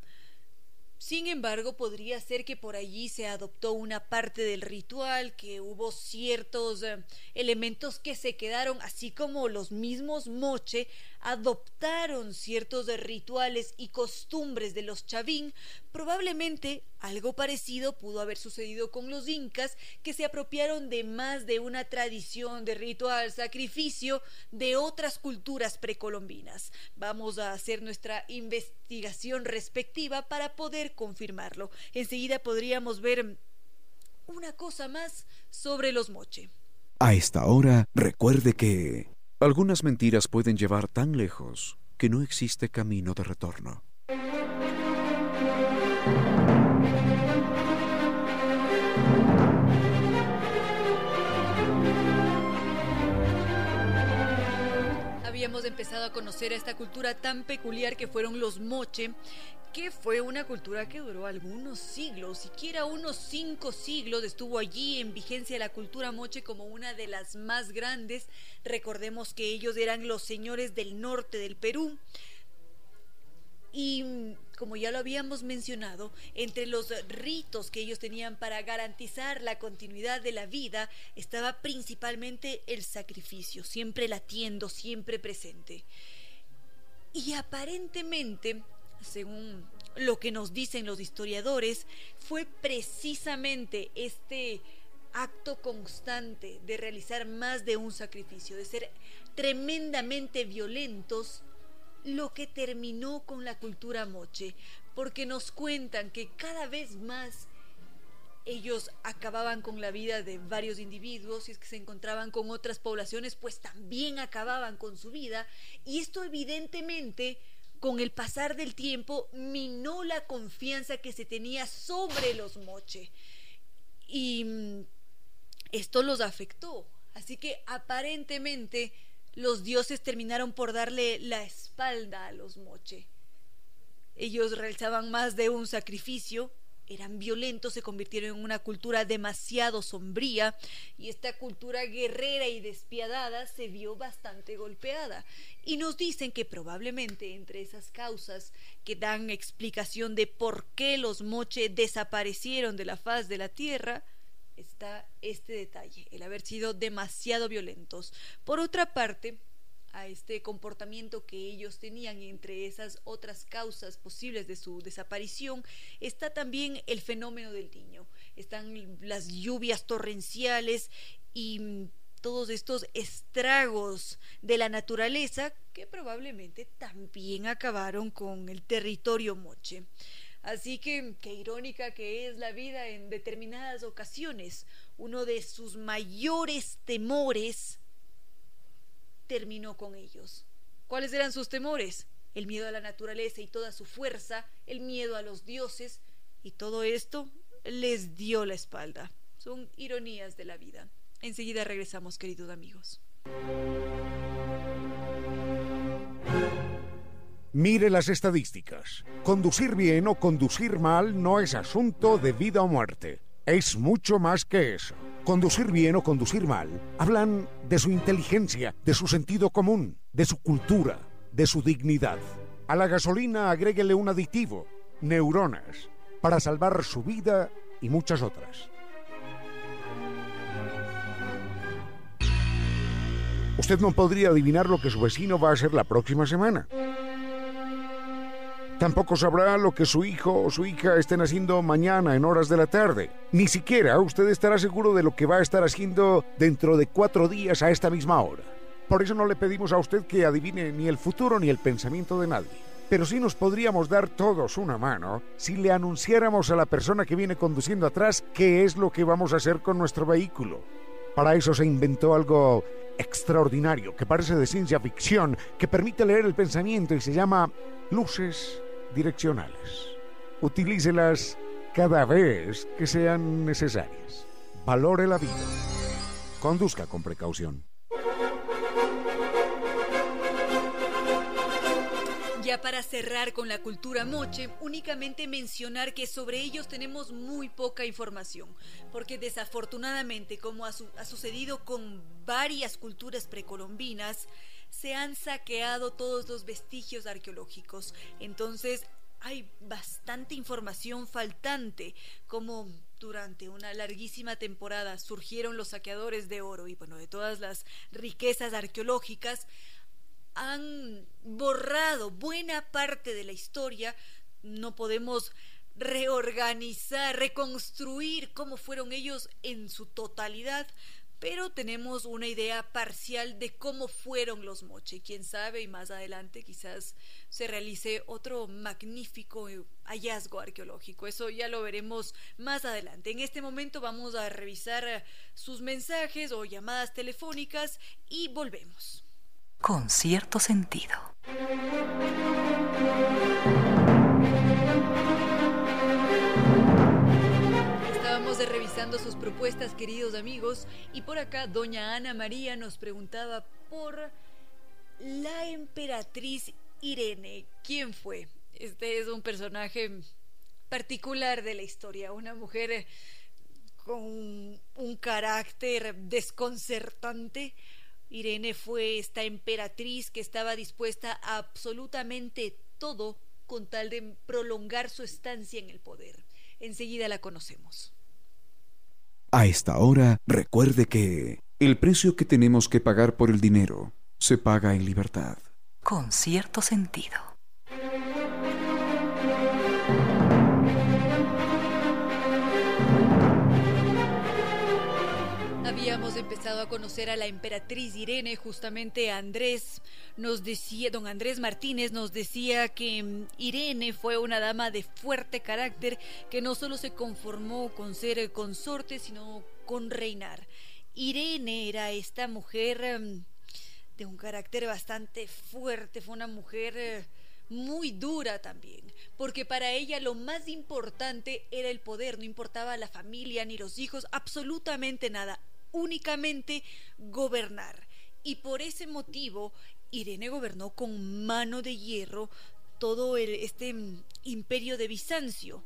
sin embargo, podría ser que por allí se adoptó una parte del ritual, que hubo ciertos eh, elementos que se quedaron, así como los mismos moche adoptaron ciertos rituales y costumbres de los chavín, probablemente algo parecido pudo haber sucedido con los incas, que se apropiaron de más de una tradición de ritual sacrificio de otras culturas precolombinas. Vamos a hacer nuestra investigación respectiva para poder confirmarlo. Enseguida podríamos ver una cosa más sobre los moche. A esta hora, recuerde que... Algunas mentiras pueden llevar tan lejos que no existe camino de retorno. Habíamos empezado a conocer a esta cultura tan peculiar que fueron los moche, que fue una cultura que duró algunos siglos, siquiera unos cinco siglos estuvo allí en vigencia la cultura moche como una de las más grandes. Recordemos que ellos eran los señores del norte del Perú. Y como ya lo habíamos mencionado, entre los ritos que ellos tenían para garantizar la continuidad de la vida estaba principalmente el sacrificio, siempre latiendo, siempre presente. Y aparentemente según lo que nos dicen los historiadores, fue precisamente este acto constante de realizar más de un sacrificio, de ser tremendamente violentos, lo que terminó con la cultura moche, porque nos cuentan que cada vez más ellos acababan con la vida de varios individuos y es que se encontraban con otras poblaciones, pues también acababan con su vida, y esto evidentemente con el pasar del tiempo minó la confianza que se tenía sobre los moche. Y mm, esto los afectó. Así que aparentemente los dioses terminaron por darle la espalda a los moche. Ellos realizaban más de un sacrificio eran violentos, se convirtieron en una cultura demasiado sombría y esta cultura guerrera y despiadada se vio bastante golpeada. Y nos dicen que probablemente entre esas causas que dan explicación de por qué los moche desaparecieron de la faz de la tierra, está este detalle, el haber sido demasiado violentos. Por otra parte, a este comportamiento que ellos tenían entre esas otras causas posibles de su desaparición está también el fenómeno del niño. Están las lluvias torrenciales y todos estos estragos de la naturaleza que probablemente también acabaron con el territorio moche. Así que qué irónica que es la vida en determinadas ocasiones. Uno de sus mayores temores terminó con ellos. ¿Cuáles eran sus temores? El miedo a la naturaleza y toda su fuerza, el miedo a los dioses, y todo esto les dio la espalda. Son ironías de la vida. Enseguida regresamos, queridos amigos. Mire las estadísticas. Conducir bien o conducir mal no es asunto de vida o muerte. Es mucho más que eso. Conducir bien o conducir mal hablan de su inteligencia, de su sentido común, de su cultura, de su dignidad. A la gasolina agréguele un aditivo, neuronas, para salvar su vida y muchas otras. Usted no podría adivinar lo que su vecino va a hacer la próxima semana. Tampoco sabrá lo que su hijo o su hija estén haciendo mañana en horas de la tarde. Ni siquiera usted estará seguro de lo que va a estar haciendo dentro de cuatro días a esta misma hora. Por eso no le pedimos a usted que adivine ni el futuro ni el pensamiento de nadie. Pero sí nos podríamos dar todos una mano si le anunciáramos a la persona que viene conduciendo atrás qué es lo que vamos a hacer con nuestro vehículo. Para eso se inventó algo extraordinario que parece de ciencia ficción, que permite leer el pensamiento y se llama luces direccionales. Utilícelas cada vez que sean necesarias. Valore la vida. Conduzca con precaución. Para cerrar con la cultura moche, únicamente mencionar que sobre ellos tenemos muy poca información, porque desafortunadamente, como ha, ha sucedido con varias culturas precolombinas, se han saqueado todos los vestigios arqueológicos. Entonces hay bastante información faltante, como durante una larguísima temporada surgieron los saqueadores de oro y bueno, de todas las riquezas arqueológicas, han borrado buena parte de la historia. No podemos reorganizar, reconstruir cómo fueron ellos en su totalidad, pero tenemos una idea parcial de cómo fueron los moche. Quién sabe, y más adelante quizás se realice otro magnífico hallazgo arqueológico. Eso ya lo veremos más adelante. En este momento vamos a revisar sus mensajes o llamadas telefónicas y volvemos. Con cierto sentido. Estábamos revisando sus propuestas, queridos amigos, y por acá doña Ana María nos preguntaba por la emperatriz Irene. ¿Quién fue? Este es un personaje particular de la historia, una mujer con un carácter desconcertante. Irene fue esta emperatriz que estaba dispuesta a absolutamente todo con tal de prolongar su estancia en el poder. Enseguida la conocemos. A esta hora, recuerde que el precio que tenemos que pagar por el dinero se paga en libertad. Con cierto sentido. Empezado a conocer a la emperatriz Irene, justamente Andrés nos decía, don Andrés Martínez nos decía que mm, Irene fue una dama de fuerte carácter que no solo se conformó con ser consorte, sino con reinar. Irene era esta mujer mm, de un carácter bastante fuerte, fue una mujer eh, muy dura también, porque para ella lo más importante era el poder, no importaba la familia ni los hijos, absolutamente nada, únicamente gobernar. Y por ese motivo, Irene gobernó con mano de hierro todo este mm, imperio de Bizancio.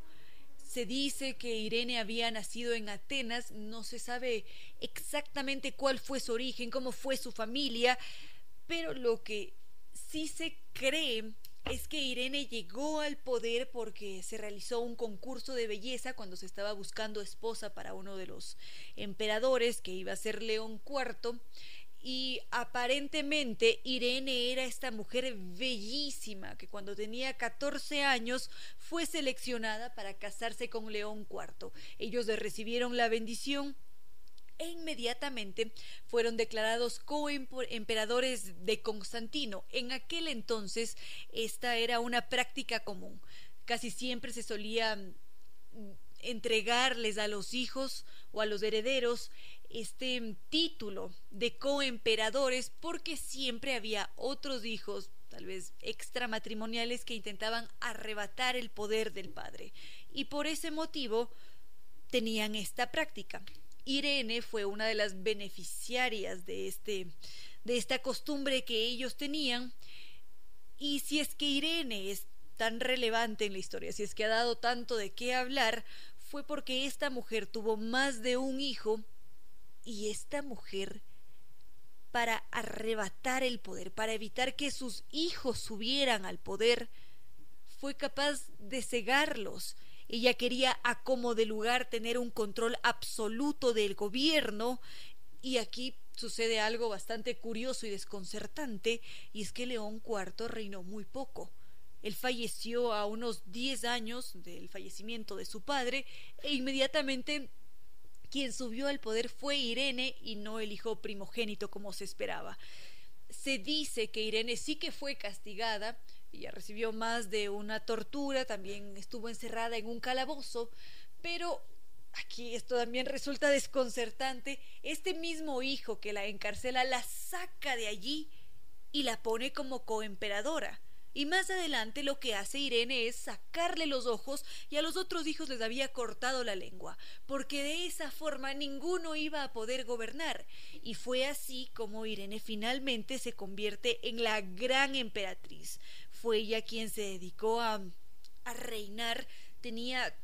Se dice que Irene había nacido en Atenas, no se sabe exactamente cuál fue su origen, cómo fue su familia, pero lo que sí se cree es que Irene llegó al poder porque se realizó un concurso de belleza cuando se estaba buscando esposa para uno de los emperadores que iba a ser León IV y aparentemente Irene era esta mujer bellísima que cuando tenía 14 años fue seleccionada para casarse con León IV. Ellos le recibieron la bendición e inmediatamente fueron declarados coemperadores de Constantino. En aquel entonces esta era una práctica común. Casi siempre se solía mm, entregarles a los hijos o a los herederos este título de coemperadores porque siempre había otros hijos tal vez extramatrimoniales que intentaban arrebatar el poder del padre y por ese motivo tenían esta práctica. Irene fue una de las beneficiarias de, este, de esta costumbre que ellos tenían. Y si es que Irene es tan relevante en la historia, si es que ha dado tanto de qué hablar, fue porque esta mujer tuvo más de un hijo y esta mujer para arrebatar el poder, para evitar que sus hijos subieran al poder, fue capaz de cegarlos ella quería a como de lugar tener un control absoluto del gobierno y aquí sucede algo bastante curioso y desconcertante y es que León IV reinó muy poco. Él falleció a unos 10 años del fallecimiento de su padre e inmediatamente quien subió al poder fue Irene y no el hijo primogénito como se esperaba. Se dice que Irene sí que fue castigada, ella recibió más de una tortura, también estuvo encerrada en un calabozo, pero aquí esto también resulta desconcertante. Este mismo hijo que la encarcela la saca de allí y la pone como coemperadora. Y más adelante lo que hace Irene es sacarle los ojos y a los otros hijos les había cortado la lengua, porque de esa forma ninguno iba a poder gobernar. Y fue así como Irene finalmente se convierte en la gran emperatriz. Fue ella quien se dedicó a, a reinar, tenía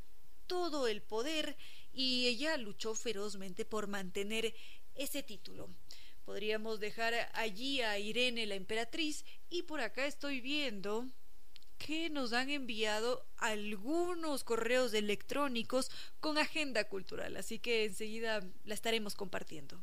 todo el poder y ella luchó ferozmente por mantener ese título. Podríamos dejar allí a Irene la emperatriz y por acá estoy viendo que nos han enviado algunos correos electrónicos con agenda cultural, así que enseguida la estaremos compartiendo.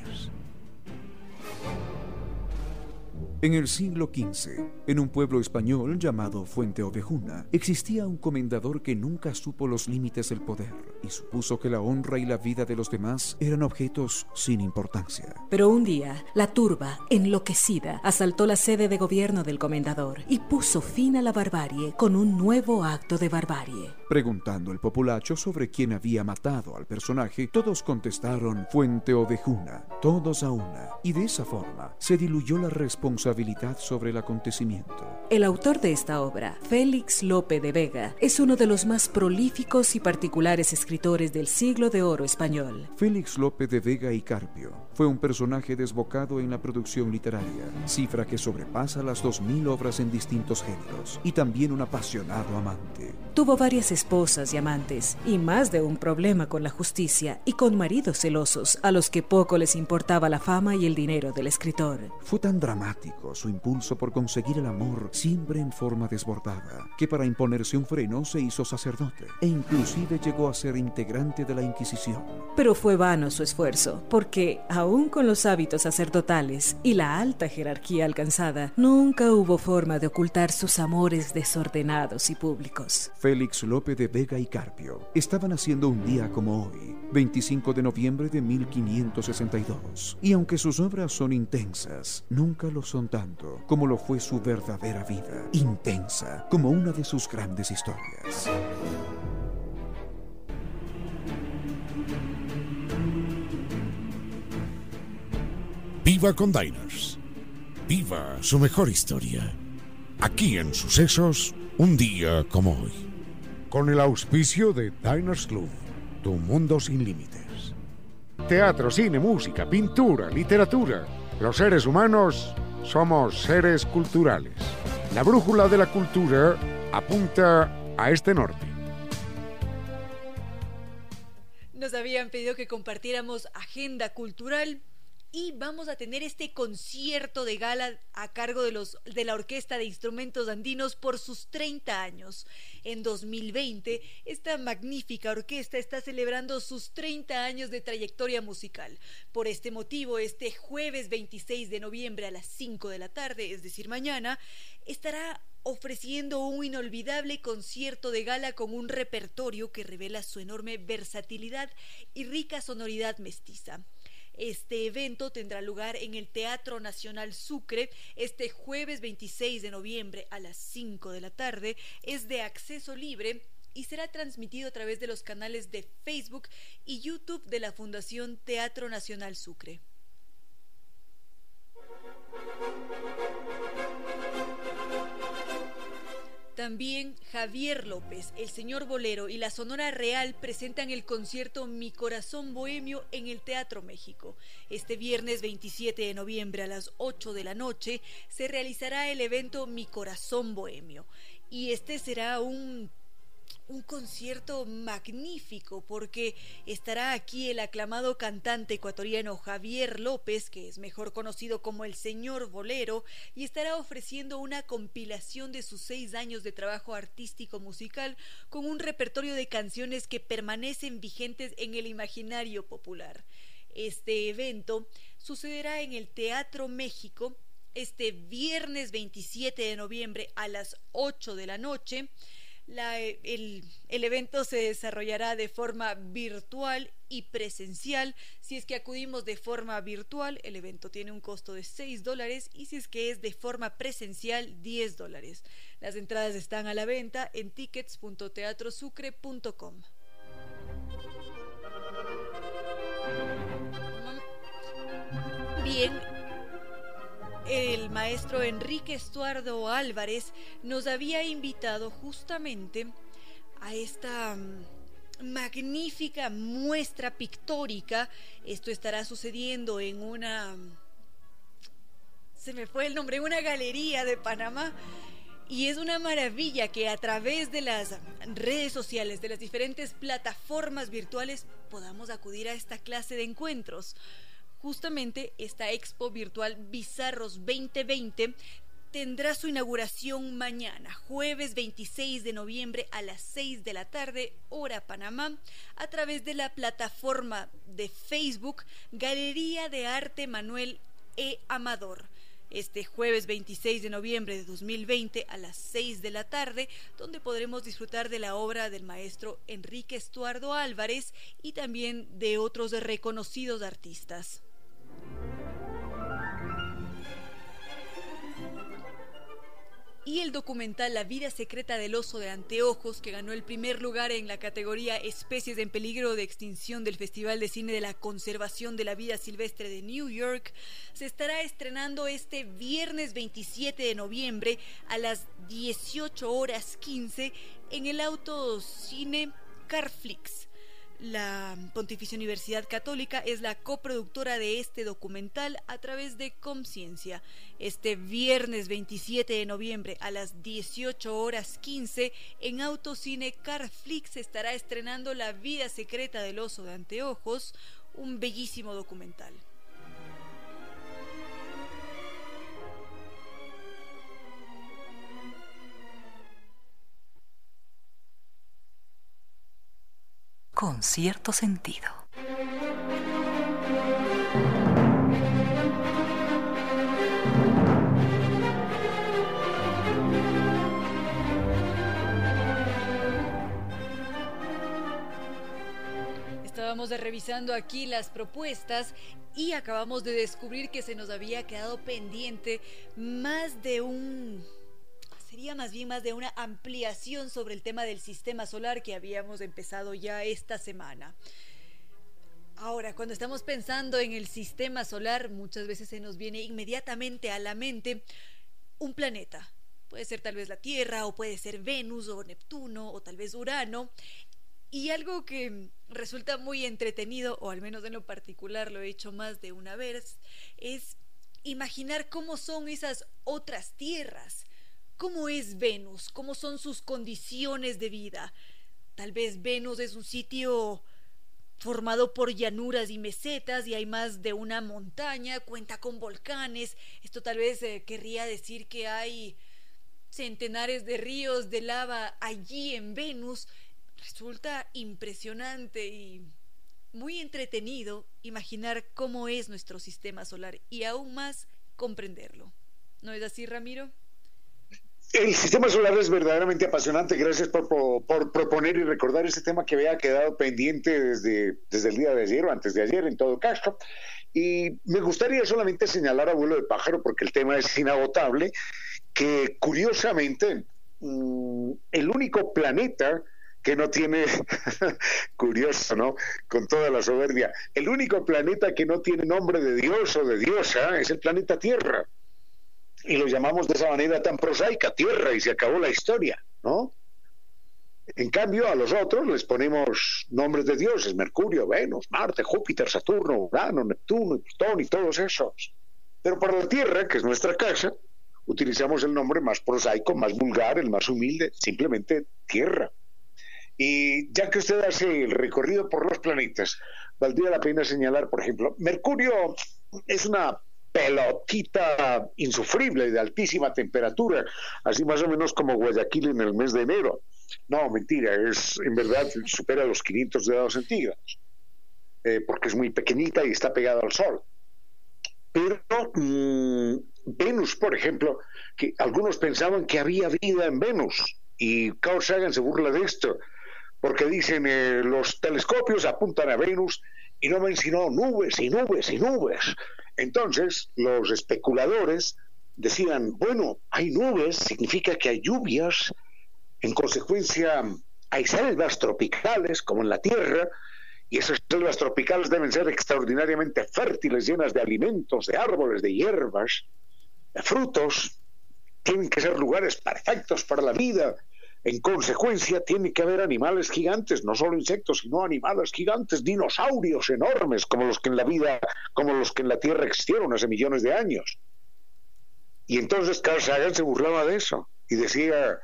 En el siglo XV, en un pueblo español llamado Fuente Ovejuna, existía un comendador que nunca supo los límites del poder y supuso que la honra y la vida de los demás eran objetos sin importancia. Pero un día, la turba, enloquecida, asaltó la sede de gobierno del comendador y puso fin a la barbarie con un nuevo acto de barbarie. Preguntando el populacho sobre quién había matado al personaje, todos contestaron Fuente Ovejuna, todos a una, y de esa forma se diluyó la responsabilidad sobre el acontecimiento. El autor de esta obra, Félix Lope de Vega, es uno de los más prolíficos y particulares escritores del siglo de oro español. Félix Lope de Vega y Carpio fue un personaje desbocado en la producción literaria, cifra que sobrepasa las 2.000 obras en distintos géneros, y también un apasionado amante. Tuvo varias esposas y amantes, y más de un problema con la justicia y con maridos celosos a los que poco les importaba la fama y el dinero del escritor. Fue tan dramático su impulso por conseguir el amor siempre en forma desbordada, que para imponerse un freno se hizo sacerdote e inclusive llegó a ser integrante de la Inquisición. Pero fue vano su esfuerzo, porque aún con los hábitos sacerdotales y la alta jerarquía alcanzada, nunca hubo forma de ocultar sus amores desordenados y públicos. Félix Lope de Vega y Carpio estaban haciendo un día como hoy, 25 de noviembre de 1562, y aunque sus obras son intensas, nunca lo son tanto como lo fue su verdadera vida, intensa como una de sus grandes historias. Viva con Diners. Viva su mejor historia. Aquí en Sucesos, un día como hoy. Con el auspicio de Diners Club, tu mundo sin límites. Teatro, cine, música, pintura, literatura. Los seres humanos somos seres culturales. La brújula de la cultura apunta a este norte. Nos habían pedido que compartiéramos agenda cultural y vamos a tener este concierto de gala a cargo de, los, de la Orquesta de Instrumentos Andinos por sus 30 años. En 2020, esta magnífica orquesta está celebrando sus 30 años de trayectoria musical. Por este motivo, este jueves 26 de noviembre a las 5 de la tarde, es decir, mañana, estará ofreciendo un inolvidable concierto de gala con un repertorio que revela su enorme versatilidad y rica sonoridad mestiza. Este evento tendrá lugar en el Teatro Nacional Sucre este jueves 26 de noviembre a las 5 de la tarde. Es de acceso libre y será transmitido a través de los canales de Facebook y YouTube de la Fundación Teatro Nacional Sucre. También Javier López, el señor Bolero y la Sonora Real presentan el concierto Mi Corazón Bohemio en el Teatro México. Este viernes 27 de noviembre a las 8 de la noche se realizará el evento Mi Corazón Bohemio. Y este será un un concierto magnífico porque estará aquí el aclamado cantante ecuatoriano Javier López, que es mejor conocido como el señor Bolero, y estará ofreciendo una compilación de sus seis años de trabajo artístico musical con un repertorio de canciones que permanecen vigentes en el imaginario popular. Este evento sucederá en el Teatro México este viernes 27 de noviembre a las 8 de la noche el, evento se desarrollará de forma virtual y presencial. Si es que acudimos de forma virtual, el evento tiene un costo de 6 dólares y si es que es de forma presencial, 10 dólares. Las entradas están a la venta en tickets.teatrosucre.com. Bien, el maestro Enrique Estuardo Álvarez nos había invitado justamente a esta mm, magnífica muestra pictórica. Esto estará sucediendo en una... Se me fue el nombre, una galería de Panamá. Y es una maravilla que a través de las redes sociales, de las diferentes plataformas virtuales, podamos acudir a esta clase de encuentros. Justamente esta expo virtual Bizarros 2020 tendrá su inauguración mañana, jueves 26 de noviembre a las 6 de la tarde, hora Panamá, a través de la plataforma de Facebook Galería de Arte Manuel E. Amador. este jueves 26 de noviembre de 2020 a las 6 de la tarde, donde podremos disfrutar de la obra del maestro Enrique Estuardo Álvarez y también de otros reconocidos artistas. Y el documental La vida secreta del oso de anteojos, que ganó el primer lugar en la categoría Especies en peligro de extinción del Festival de Cine de la Conservación de la Vida Silvestre de New York, se estará estrenando este viernes 27 de noviembre a las 18 horas 15 en el autocine Carflix. La Pontificia Universidad Católica es la coproductora de este documental a través de Conciencia. Este viernes 27 de noviembre a las 18 horas 15 en Autocine Carflix estará estrenando La vida secreta del oso de anteojos, un bellísimo documental. Con cierto sentido. Estábamos revisando aquí las propuestas y acabamos de descubrir que se nos había quedado pendiente más de un más bien más de una ampliación sobre el tema del sistema solar que habíamos empezado ya esta semana. Ahora, cuando estamos pensando en el sistema solar, muchas veces se nos viene inmediatamente a la mente un planeta. Puede ser tal vez la Tierra, o puede ser Venus, o Neptuno, o tal vez Urano. Y algo que resulta muy entretenido, o al menos en lo particular lo he hecho más de una vez, es imaginar cómo son esas otras tierras ¿Cómo es Venus? ¿Cómo son sus condiciones de vida? Tal vez Venus es un sitio formado por llanuras y mesetas y hay más de una montaña, cuenta con volcanes. Esto tal vez eh, querría decir que hay centenares de ríos de lava allí en Venus. Resulta impresionante y muy entretenido imaginar cómo es nuestro sistema solar y aún más comprenderlo. ¿No es así, Ramiro? El sistema solar es verdaderamente apasionante. Gracias por, proponer y recordar ese tema que había quedado pendiente desde, desde el día de ayer o antes de ayer, en todo caso. Y me gustaría solamente señalar a vuelo de pájaro, porque el tema es inagotable, que curiosamente mm, el único planeta que no tiene, curioso, ¿no? Con toda la soberbia, el único planeta que no tiene nombre de Dios o de diosa es el planeta Tierra y lo llamamos de esa manera tan prosaica, tierra, y se acabó la historia, ¿no? En cambio, a los otros les ponemos nombres de dioses, Mercurio, Venus, Marte, Júpiter, Saturno, Urano, Neptuno, Plutón y todos esos. Pero para la Tierra, que es nuestra casa, utilizamos el nombre más prosaico, más vulgar, el más humilde, simplemente Tierra. Y ya que usted hace el recorrido por los planetas, valdría la pena señalar, por ejemplo, Mercurio es una pelotita insufrible de altísima temperatura, así más o menos como Guayaquil en el mes de enero. No, mentira, es en verdad supera los 500 grados centígrados, eh, porque es muy pequeñita y está pegada al sol. Pero mm, Venus, por ejemplo, que algunos pensaban que había vida en Venus, y Carl Sagan se burla de esto, porque dicen eh, los telescopios apuntan a Venus y no ven sino nubes y nubes y nubes. Entonces, los especuladores decían, bueno, hay nubes, significa que hay lluvias, en consecuencia hay selvas tropicales, como en la Tierra, y esas selvas tropicales deben ser extraordinariamente fértiles, llenas de alimentos, de árboles, de hierbas, de frutos, tienen que ser lugares perfectos para la vida, en consecuencia, tiene que haber animales gigantes, no solo insectos, sino animales gigantes, dinosaurios enormes, como los que en la vida, como los que en la Tierra existieron hace millones de años. Y entonces Carl Sagan se burlaba de eso y decía,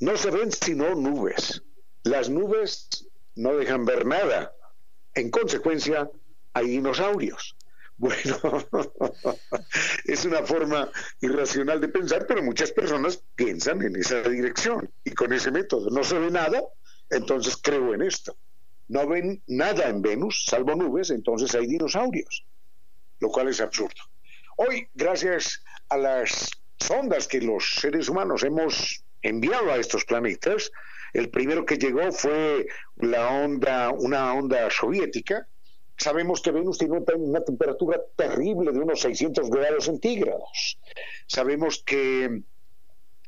no se ven sino nubes. Las nubes no dejan ver nada. En consecuencia, hay dinosaurios. Bueno, es una forma irracional de pensar, pero muchas personas piensan en esa dirección y con ese método. No se ve nada, entonces creo en esto. No ven nada en Venus, salvo nubes, entonces hay dinosaurios, lo cual es absurdo. Hoy, gracias a las sondas que los seres humanos hemos enviado a estos planetas, el primero que llegó fue la onda, una onda soviética. Sabemos que Venus tiene una temperatura terrible de unos 600 grados centígrados. Sabemos que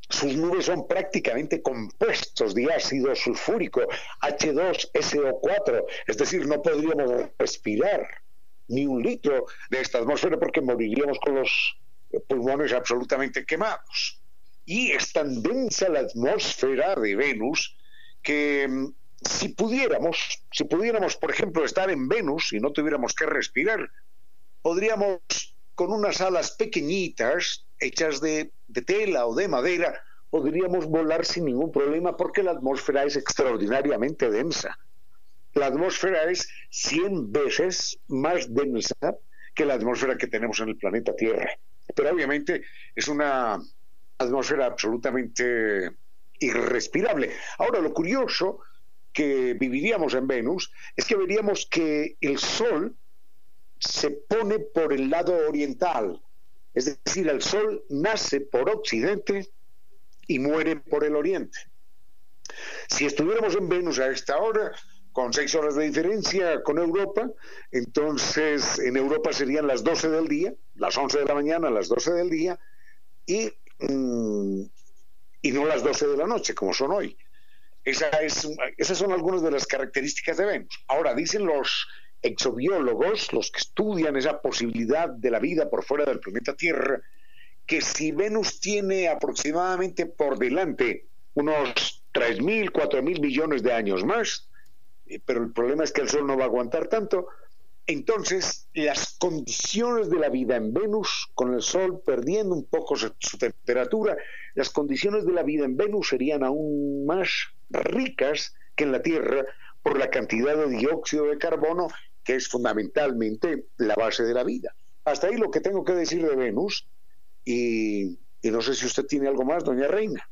sus nubes son prácticamente compuestos de ácido sulfúrico, H2SO4, es decir, no podríamos respirar ni un litro de esta atmósfera porque moriríamos con los pulmones absolutamente quemados. Y es tan densa la atmósfera de Venus que mm, si pudiéramos, si pudiéramos, por ejemplo, estar en Venus y no tuviéramos que respirar, podríamos con unas alas pequeñitas, hechas de, de tela o de madera, podríamos volar sin ningún problema porque la atmósfera es extraordinariamente densa la atmósfera es 100 veces más densa que la atmósfera que tenemos en el planeta Tierra. Pero obviamente es una atmósfera absolutamente irrespirable. Ahora, lo curioso que viviríamos en Venus es que veríamos que el Sol se pone por el lado oriental, es decir, el Sol nace por occidente y muere por el oriente. Si estuviéramos en Venus a esta hora, con seis horas de diferencia con Europa, entonces en Europa serían las 12 del día, las 11 de la mañana, las 12 del día, y, mm, y no las 12 de la noche, como son hoy. Esa es, esas son algunas de las características de Venus. Ahora, dicen los exobiólogos, los que estudian esa posibilidad de la vida por fuera del planeta Tierra, que si Venus tiene aproximadamente por delante unos 3.000, 4.000 millones de años más, eh, pero el problema es que el Sol no va a aguantar tanto. Entonces, las condiciones de la vida en Venus, con el Sol perdiendo un poco su, temperatura, las condiciones de la vida en Venus serían aún más ricas que en la Tierra por la cantidad de dióxido de carbono que es fundamentalmente la base de la vida. Hasta ahí lo que tengo que decir de Venus y no sé si usted tiene algo más, doña Reina.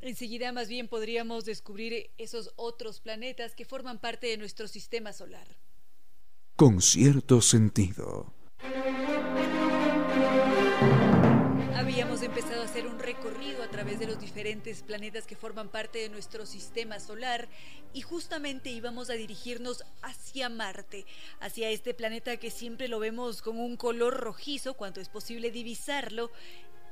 Enseguida más bien podríamos descubrir esos otros planetas que forman parte de nuestro sistema solar. Con cierto sentido. Habíamos empezado a hacer un recorrido a través de los diferentes planetas que forman parte de nuestro sistema solar y justamente íbamos a dirigirnos hacia Marte, hacia este planeta que siempre lo vemos con un color rojizo cuando es posible divisarlo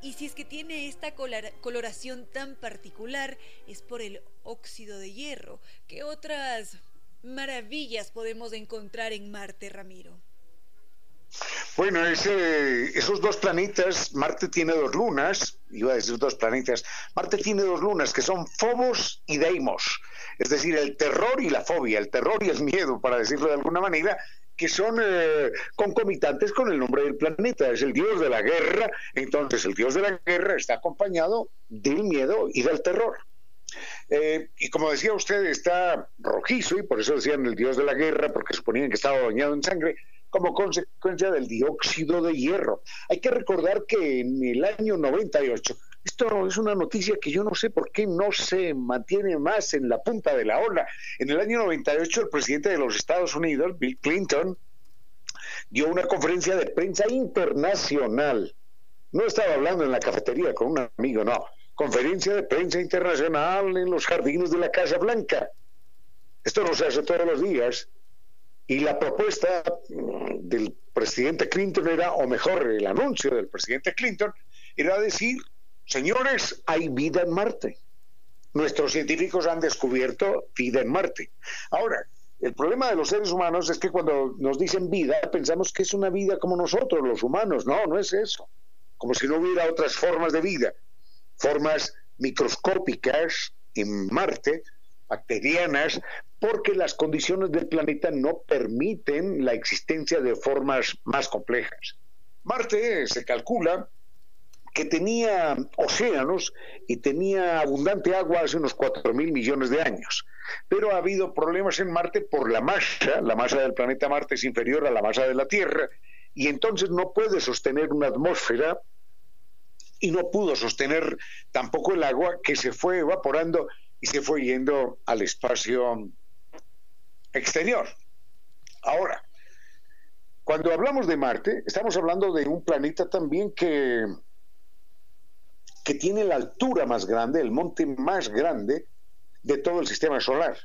y si es que tiene esta coloración tan particular, es por el óxido de hierro. ¿Qué otras maravillas podemos encontrar en Marte, Ramiro? Bueno, esos dos planetas, Marte tiene dos lunas, iba a decir dos planetas, Marte tiene dos lunas que son Phobos y Deimos, es decir, el terror y la fobia, el terror y el miedo, para decirlo de alguna manera, que son eh, concomitantes con el nombre del planeta, es el dios de la guerra, entonces el dios de la guerra está acompañado del miedo y del terror. Eh, y como decía usted, está rojizo y por eso decían el dios de la guerra, porque suponían que estaba bañado en sangre, como consecuencia del dióxido de hierro. Hay que recordar que en el año 98 esto es una noticia que yo no sé por qué no se mantiene más en la punta de la ola. En el año 98 el presidente de los Estados Unidos, Bill Clinton, dio una conferencia de prensa internacional. No estaba hablando en la cafetería con un amigo, no. Conferencia de prensa internacional en los jardines de la Casa Blanca. Esto no se hace todos los días. Y la propuesta mm, del presidente Clinton era, o mejor, el anuncio del presidente Clinton, era decir Señores, hay vida en Marte. Nuestros científicos han descubierto vida en Marte. Ahora, el problema de los seres humanos es que cuando nos dicen vida, pensamos que es una vida como nosotros, los humanos. No, no es eso. Como si no hubiera otras formas de vida. Formas microscópicas en Marte, bacterianas, porque las condiciones del planeta no permiten la existencia de formas más complejas. Marte se calcula que tenía océanos y tenía abundante agua hace unos 4 mil millones de años. Pero ha habido problemas en Marte por la masa, la masa del planeta Marte es inferior a la masa de la Tierra, y entonces no puede sostener una atmósfera y no pudo sostener tampoco el agua que se fue evaporando y se fue yendo al espacio exterior. Ahora, Cuando hablamos de Marte, estamos hablando de un planeta también que, que tiene la altura más grande, el monte más grande de todo el sistema solar.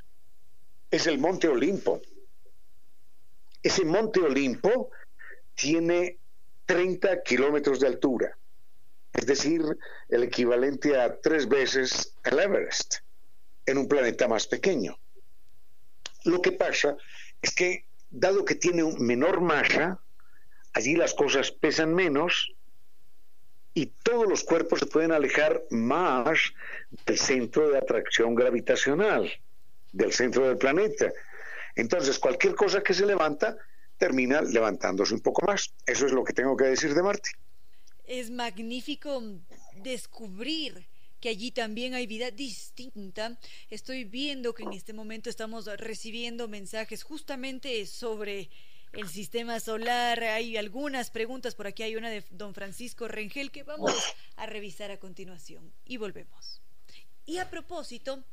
Es el Monte Olimpo. Ese Monte Olimpo tiene 30 kilómetros de altura, es decir, el equivalente a tres veces el Everest en un planeta más pequeño. Lo que pasa es que, dado que tiene menor masa, allí las cosas pesan menos y todos los cuerpos se pueden alejar más del centro de atracción gravitacional, del centro del planeta. Entonces, cualquier cosa que se levanta termina levantándose un poco más. Eso es lo que tengo que decir de Marte. Es magnífico descubrir que allí también hay vida distinta. Estoy viendo que en este momento estamos recibiendo mensajes justamente sobre el sistema solar. Hay algunas preguntas, por aquí hay una de don Francisco Rengel que vamos a revisar a continuación y volvemos. Y a propósito,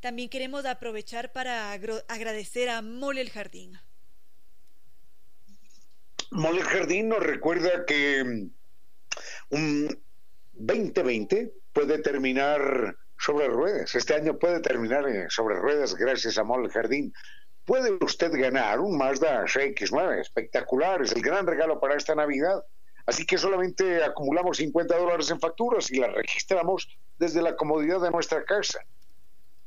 también queremos aprovechar para agradecer a Mole el Jardín. Mole el Jardín nos recuerda que mm, un 2020 puede terminar sobre ruedas. Este año puede terminar sobre ruedas gracias a Mall Jardín. Puede usted ganar un Mazda CX9 espectacular, es el gran regalo para esta Navidad. Así que solamente acumulamos 50 dólares en facturas y las registramos desde la comodidad de nuestra casa.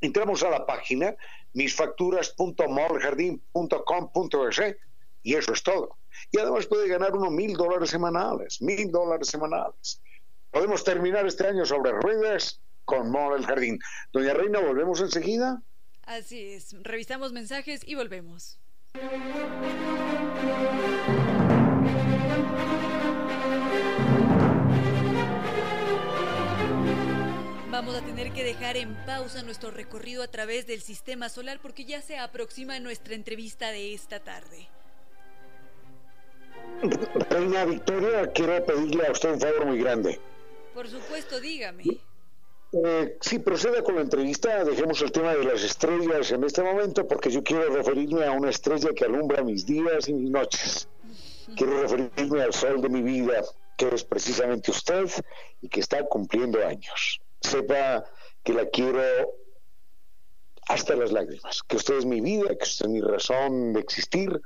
Entramos a la página misfacturas.moljardín.com.es y eso es todo. Y además puede ganar unos mil dólares semanales, mil dólares semanales. Podemos terminar este año sobre ruedas con Mora el Jardín. Doña Reina, ¿volvemos enseguida? Así es, revisamos mensajes y volvemos. Vamos a tener que dejar en pausa nuestro recorrido a través del sistema solar porque ya se aproxima nuestra entrevista de esta tarde. Reina Victoria, quiero pedirle a usted un favor muy grande. Por supuesto, dígame. Eh, sí, proceda con la entrevista. Dejemos el tema de las estrellas en este momento porque yo quiero referirme a una estrella que alumbra mis días y mis noches. Quiero referirme al sol de mi vida, que es precisamente usted y que está cumpliendo años. Sepa que la quiero hasta las lágrimas, que usted es mi vida, que usted es mi razón de existir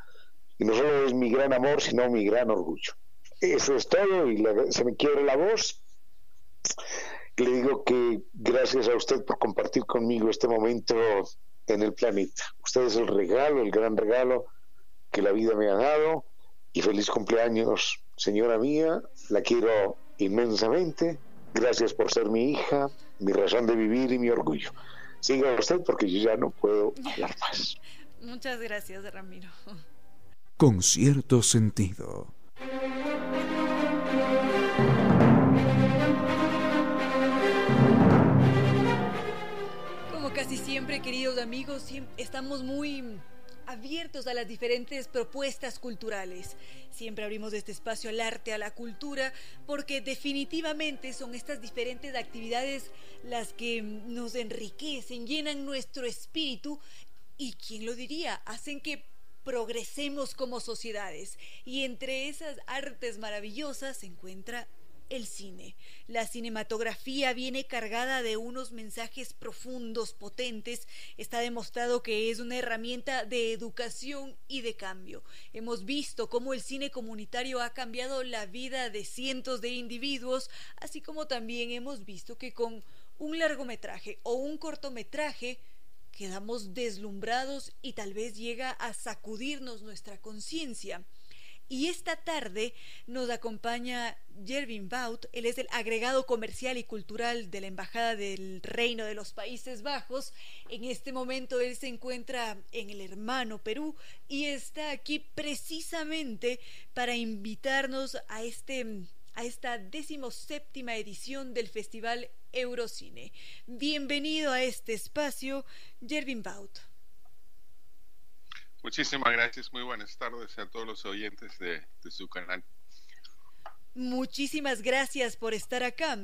y no solo es mi gran amor, sino mi gran orgullo. Eso es todo y se me quiere la voz le digo que gracias a usted por compartir conmigo este momento en el planeta. Usted es el regalo, el gran regalo que la vida me ha dado y feliz cumpleaños, señora mía. La quiero inmensamente. Gracias por ser mi hija, mi razón de vivir y mi orgullo. Siga usted porque yo ya no puedo hablar más. Muchas gracias, Ramiro. Con cierto sentido. Casi siempre, queridos amigos, estamos muy abiertos a las diferentes propuestas culturales. Siempre abrimos este espacio al arte, a la cultura, porque definitivamente son estas diferentes actividades las que nos enriquecen, llenan nuestro espíritu y, ¿quién lo diría?, hacen que progresemos como sociedades. Y entre esas artes maravillosas se encuentra el cine. La cinematografía viene cargada de unos mensajes profundos, potentes. Está demostrado que es una herramienta de educación y de cambio. Hemos visto cómo el cine comunitario ha cambiado la vida de cientos de individuos, así como también hemos visto que con un largometraje o un cortometraje quedamos deslumbrados y tal vez llega a sacudirnos nuestra conciencia. Y esta tarde nos acompaña Jervin Baut, él es el agregado comercial y cultural de la Embajada del Reino de los Países Bajos. En este momento él se encuentra en el hermano Perú y está aquí precisamente para invitarnos a este a esta decimoséptima edición del Festival Eurocine. Bienvenido a este espacio, Jervin Baut. Muchísimas gracias, muy buenas tardes a todos los oyentes de, su canal. Muchísimas gracias por estar acá.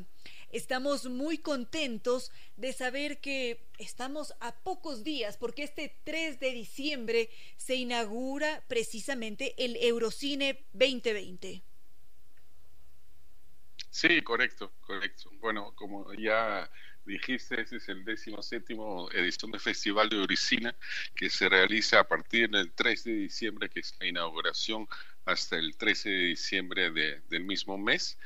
estamos muy contentos de saber que estamos a pocos días, porque este 3 de diciembre se inaugura precisamente el Eurocine 2020. Sí, correcto, correcto. Bueno, como ya dijiste, este es el 17 edición del Festival de Eurocine que se realiza a partir del 3 de diciembre, que es la inauguración, hasta el 13 de diciembre del mismo mes.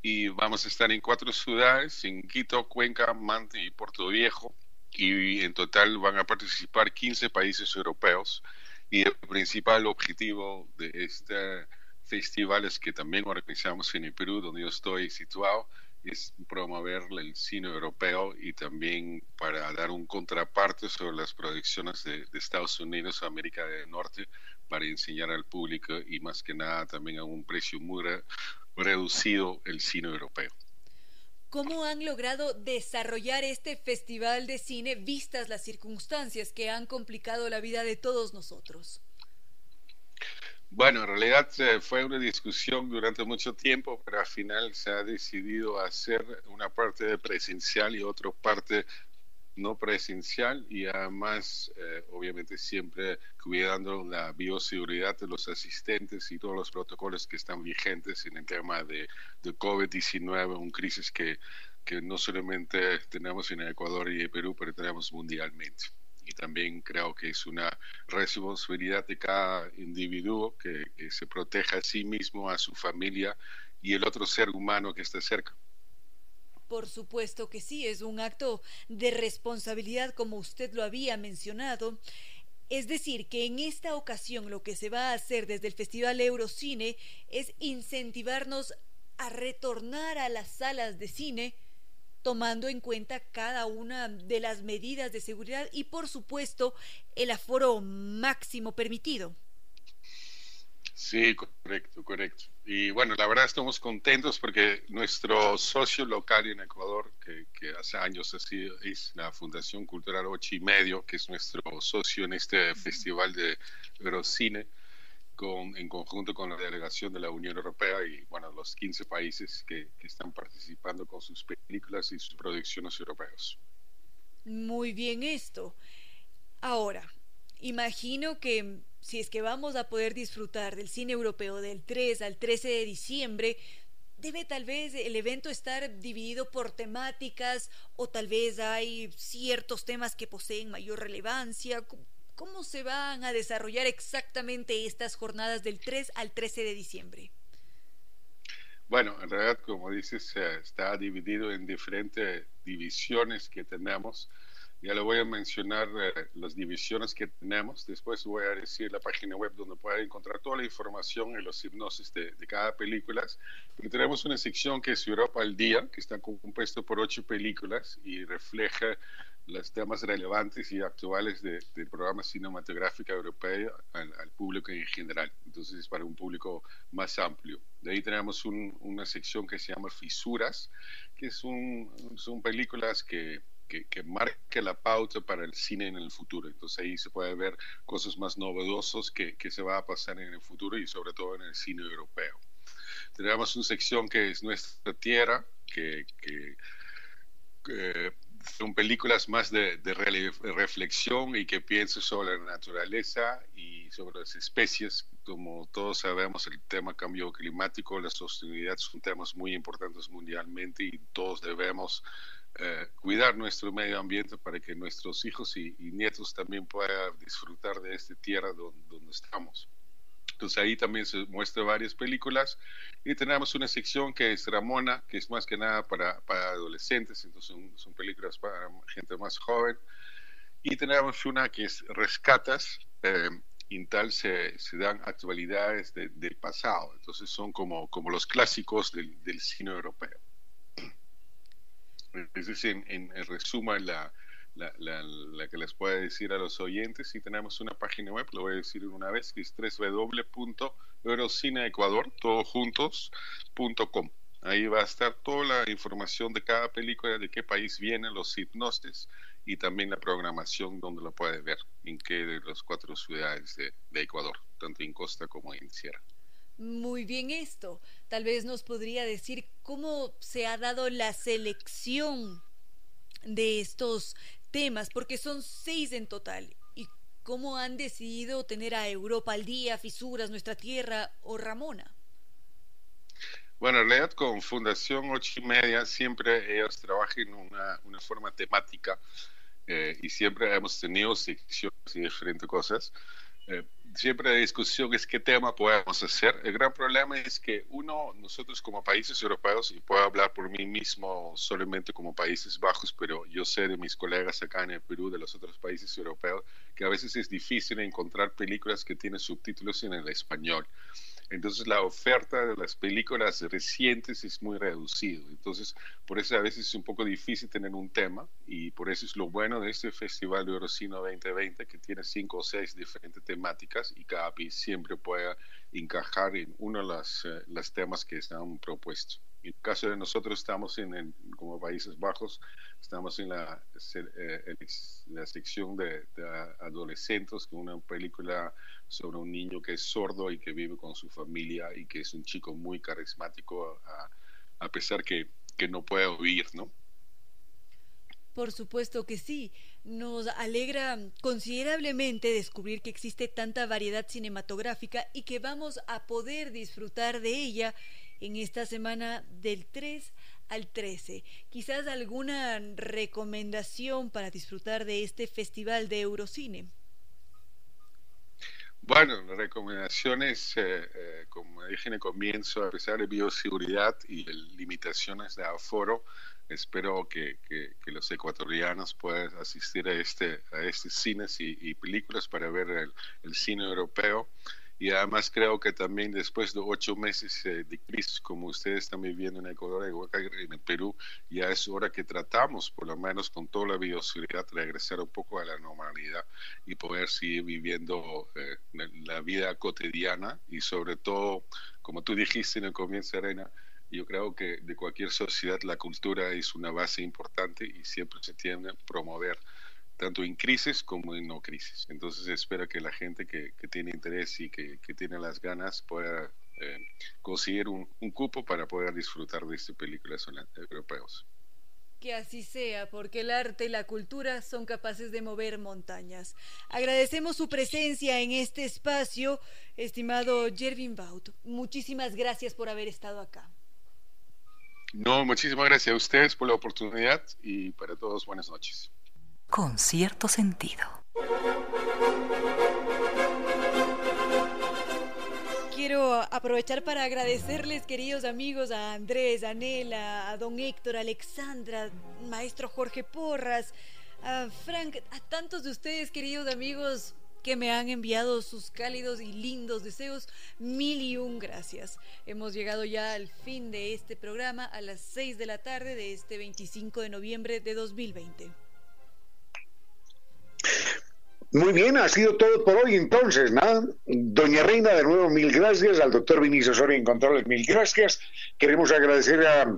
Y vamos a estar en cuatro ciudades, en Quito, Cuenca, Mante y Puerto Viejo. Y en total van a participar 15 países europeos. Y el principal objetivo de este festivales que también organizamos en el Perú, donde yo estoy situado, es promover el cine europeo y también para dar un contraparte sobre las producciones de, Estados Unidos, América del Norte, para enseñar al público y más que nada también a un precio muy reducido el cine europeo. ¿Cómo han logrado desarrollar este festival de cine vistas las circunstancias que han complicado la vida de todos nosotros? Bueno, en realidad eh, fue una discusión durante mucho tiempo, pero al final se ha decidido hacer una parte presencial y otra parte no presencial y además, eh, obviamente, siempre cuidando la bioseguridad de los asistentes y todos los protocolos que están vigentes en el tema de, de COVID-19, un crisis que, que no solamente tenemos en Ecuador y en Perú, pero tenemos mundialmente y también creo que es una responsabilidad de cada individuo que, se proteja a sí mismo, a su familia y el otro ser humano que está cerca. Por supuesto que sí, es un acto de responsabilidad como usted lo había mencionado. Es decir, que en esta ocasión lo que se va a hacer desde el Festival Eurocine es incentivarnos a retornar a las salas de cine, tomando en cuenta cada una de las medidas de seguridad y por supuesto el aforo máximo permitido. Sí, correcto, correcto. Y bueno, la verdad estamos contentos porque nuestro socio local en Ecuador, que, hace años ha sido, es la Fundación Cultural Ocho y Medio, que es nuestro socio en este festival de Eurocine, en conjunto con la delegación de la Unión Europea y bueno, los 15 países que, están participando con sus películas y sus producciones europeas. Muy bien esto. Ahora, imagino que si es que vamos a poder disfrutar del cine europeo del 3 al 13 de diciembre, debe tal vez el evento estar dividido por temáticas o tal vez hay ciertos temas que poseen mayor relevancia. ¿Cómo se van a desarrollar exactamente estas jornadas del 3 al 13 de diciembre? Bueno, en realidad, como dices, está dividido en diferentes divisiones que tenemos. Ya le voy a mencionar eh, las divisiones que tenemos. Después voy a decir la página web donde pueden encontrar toda la información y los hipnosis de, de, cada película. Pero tenemos una sección que es Europa al Día, que está compuesto por ocho películas y refleja los temas relevantes y actuales del programa cinematográfico europeo al, público en general. Entonces es para un público más amplio. De ahí tenemos una sección que se llama Fisuras, que son películas que, que, marcan la pauta para el cine en el futuro. Entonces ahí se puede ver cosas más novedosas que, que se va a pasar en el futuro y sobre todo en el cine europeo. Tenemos una sección que es Nuestra Tierra, que, que son películas más de, reflexión y que piensen sobre la naturaleza y sobre las especies. Como todos sabemos, el tema cambio climático, la sostenibilidad son temas muy importantes mundialmente y todos debemos eh, cuidar nuestro medio ambiente para que nuestros hijos y, nietos también puedan disfrutar de esta tierra donde estamos. Entonces ahí también se muestran varias películas y tenemos una sección que es Ramona, que es más que nada para, para adolescentes, entonces son, películas para gente más joven. Y tenemos una que es Rescatas, eh, y tal se, se dan actualidades del pasado, entonces son como, como los clásicos del, del cine europeo. Es decir, en, en resumen, la, la, la, que les puede decir a los oyentes. Si tenemos una página web, lo voy a decir una vez, que es www.eurocineecuador, Ahí va a estar toda la información de cada película, de qué país vienen los hipnostes y también la programación donde lo puede ver, en qué de las cuatro ciudades de, de Ecuador, tanto en costa como en sierra. Muy bien esto. Tal vez nos podría decir cómo se ha dado la selección de estos temas, porque son seis en total. ¿Y cómo han decidido tener a Europa al día, Fisuras, Nuestra Tierra o Ramona? Bueno, en realidad con Fundación Ocho y Media siempre ellos trabajan en una, una forma temática eh, y siempre hemos tenido secciones y diferentes cosas. Eh, siempre la discusión es qué tema podemos hacer. El gran problema es que uno, nosotros como países europeos, y puedo hablar por mí mismo solamente como Países Bajos, pero yo sé de mis colegas acá en el Perú, de los otros países europeos, que a veces es difícil encontrar películas que tienen subtítulos en el español. Entonces la oferta de las películas recientes es muy reducido. Entonces, por eso a veces es un poco difícil tener un tema y por eso es lo bueno de este Festival de Eurocino 2020 que tiene cinco o seis diferentes temáticas y cada país siempre pueda encajar en uno de los eh, temas que se han propuesto. En el caso de nosotros estamos en, como Países Bajos, estamos en la, eh, la sección de, adolescentes, con una película sobre un niño que es sordo y que vive con su familia y que es un chico muy carismático a, pesar que, que no puede oír, ¿no? Por supuesto que sí. Nos alegra considerablemente descubrir que existe tanta variedad cinematográfica y que vamos a poder disfrutar de ella en esta semana del 3 al 13. Quizás alguna recomendación para disfrutar de este festival de Eurocine. Bueno, las recomendaciones, eh, eh, como dije en el comienzo, a pesar de bioseguridad y limitaciones de aforo, espero que, los ecuatorianos puedan asistir a este a estos cines y, películas para ver el cine europeo y además creo que también después de ocho meses eh, de crisis, como ustedes están viviendo en Ecuador y en Perú, ya es hora que tratamos, por lo menos con toda la bioseguridad, regresar un poco a la normalidad y poder seguir viviendo eh, la vida cotidiana y sobre todo, como tú dijiste en el comienzo, Arena, yo creo que de cualquier sociedad la cultura es una base importante y siempre se tiene que promover tanto en crisis como en no crisis. Entonces espero que la gente que, tiene interés y que, tiene las ganas pueda eh, conseguir un, cupo para poder disfrutar de estas películas europeos. Que así sea, porque el arte y la cultura son capaces de mover montañas. Agradecemos su presencia en este espacio, estimado Jervin Baut. Muchísimas gracias por haber estado acá. No, muchísimas gracias a ustedes por la oportunidad y para todos buenas noches con cierto sentido. Quiero aprovechar para agradecerles, queridos amigos, a Andrés, a Nela, a don Héctor, a Alexandra, maestro Jorge Porras, a Frank, a tantos de ustedes, queridos amigos, que me han enviado sus cálidos y lindos deseos. Mil y un gracias. Hemos llegado ya al fin de este programa a las 6 de la tarde de este 25 de noviembre de 2020. Muy bien, ha sido todo por hoy entonces, nada. Doña Reina, de nuevo, mil gracias. Al doctor Vinicio Soria en controles, mil gracias. Queremos agradecer a,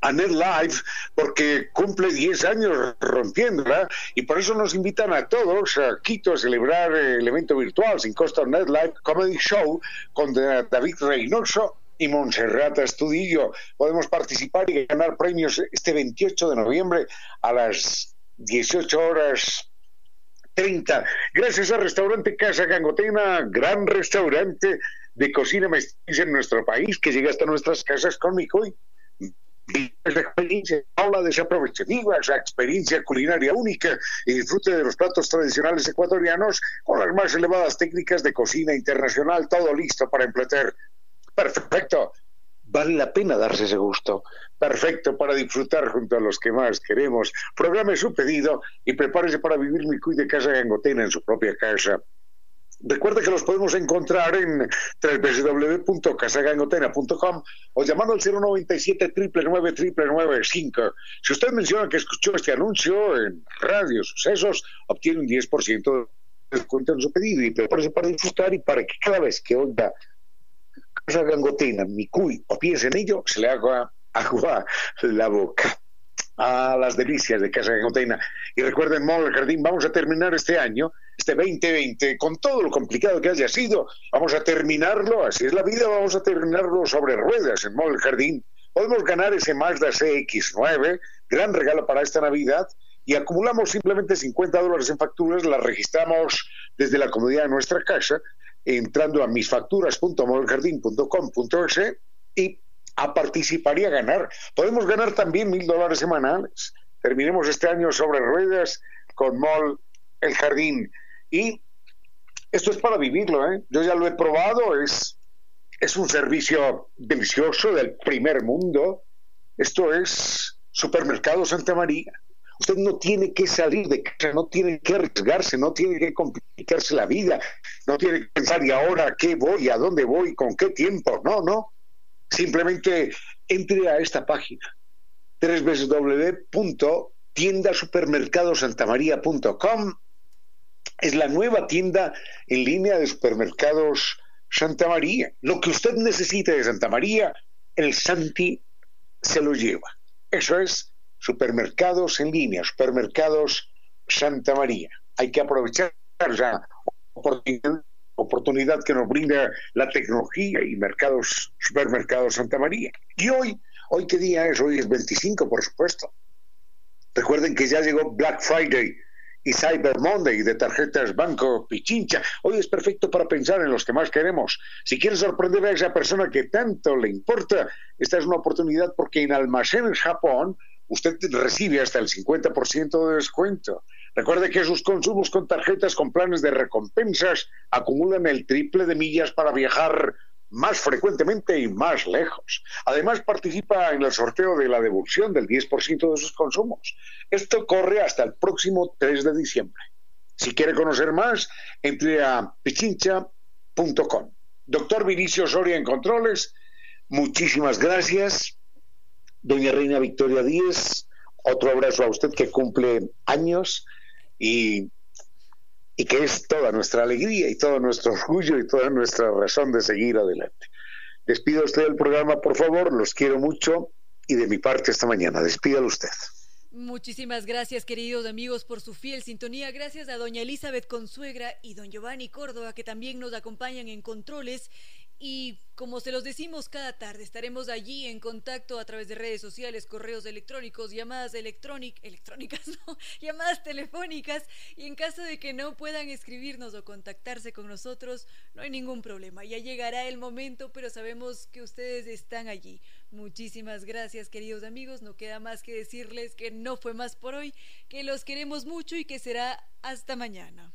a NetLife porque cumple 10 años rompiéndola y por eso nos invitan a todos a Quito a celebrar el evento virtual sin costo NetLife Comedy Show con David Reynoso y Montserrat Estudillo. Podemos participar y ganar premios este 28 de noviembre a las 18 horas 30. Gracias al restaurante Casa Gangotena, gran restaurante de cocina mestiza en nuestro país que llega hasta nuestras casas con mi esa experiencia, habla desaprovechativa, esa experiencia culinaria única y disfrute de los platos tradicionales ecuatorianos con las más elevadas técnicas de cocina internacional, todo listo para emplear. Perfecto vale la pena darse ese gusto. Perfecto para disfrutar junto a los que más queremos. Programe su pedido y prepárese para vivir mi cuide de casa gangotena en su propia casa. Recuerde que los podemos encontrar en www.casagangotena.com o llamando al 097 999 Si usted menciona que escuchó este anuncio en Radio Sucesos, obtiene un 10% de descuento en su pedido y prepárese para disfrutar y para que cada vez que oiga esa gangotina, mi cuy o piense en ello, se le haga agua la boca. A las delicias de Casa Gangotina. Y recuerden, Mall Jardín, vamos a terminar este año este 2020, con todo lo complicado que haya sido, vamos a terminarlo, así es la vida, vamos a terminarlo sobre ruedas en Mall Jardín. Podemos ganar ese Mazda CX9, gran regalo para esta Navidad, y acumulamos simplemente 50 dólares en facturas, las registramos desde la comodidad de nuestra casa, entrando a misfacturas.modeljardín.com.es y a participar y a ganar. Podemos ganar también mil dólares semanales. Terminemos este año sobre ruedas con Mall El Jardín. Y esto es para vivirlo, ¿eh? Yo ya lo he probado, es, es un servicio delicioso del primer mundo. Esto es Supermercado Santa María. Usted no tiene que salir de casa, no tiene que arriesgarse, no tiene que complicarse la vida, no tiene que pensar, ¿y ahora qué voy? ¿A dónde voy? ¿Con qué tiempo? No, no. Simplemente entre a esta página, www.tiendasupermercadosantamaría.com. Es la nueva tienda en línea de supermercados Santa María. Lo que usted necesite de Santa María, el Santi se lo lleva. Eso es supermercados en línea, supermercados Santa María. Hay que aprovechar la oportunidad, que nos brinda la tecnología y mercados, supermercados Santa María. Y hoy, hoy qué día es? Hoy es 25, por supuesto. Recuerden que ya llegó Black Friday y Cyber Monday de tarjetas Banco Pichincha. Hoy es perfecto para pensar en los que más queremos. Si quieres sorprender a esa persona que tanto le importa, esta es una oportunidad porque en Almacenes Japón usted recibe hasta el 50% de descuento. Recuerde que sus consumos con tarjetas con planes de recompensas acumulan el triple de millas para viajar más frecuentemente y más lejos. Además, participa en el sorteo de la devolución del 10% de sus consumos. Esto corre hasta el próximo 3 de diciembre. Si quiere conocer más, entre a pichincha.com. Doctor Vinicio Soria en Controles, muchísimas gracias. Doña Reina Victoria Díez, otro abrazo a usted que cumple años y, que es toda nuestra alegría y todo nuestro orgullo y toda nuestra razón de seguir adelante. Despido usted del programa, por favor, los quiero mucho y de mi parte esta mañana. Despídalo usted. Muchísimas gracias, queridos amigos, por su fiel sintonía. Gracias a doña Elizabeth Consuegra y don Giovanni Córdoba, que también nos acompañan en controles. Y como se los decimos cada tarde, estaremos allí en contacto a través de redes sociales, correos electrónicos, llamadas electrónicas, electrónicas, no, llamadas telefónicas. Y en caso de que no puedan escribirnos o contactarse con nosotros, no hay ningún problema. Ya llegará el momento, pero sabemos que ustedes están allí. Muchísimas gracias, queridos amigos. No queda más que decirles que no fue más por hoy, que los queremos mucho y que será hasta mañana.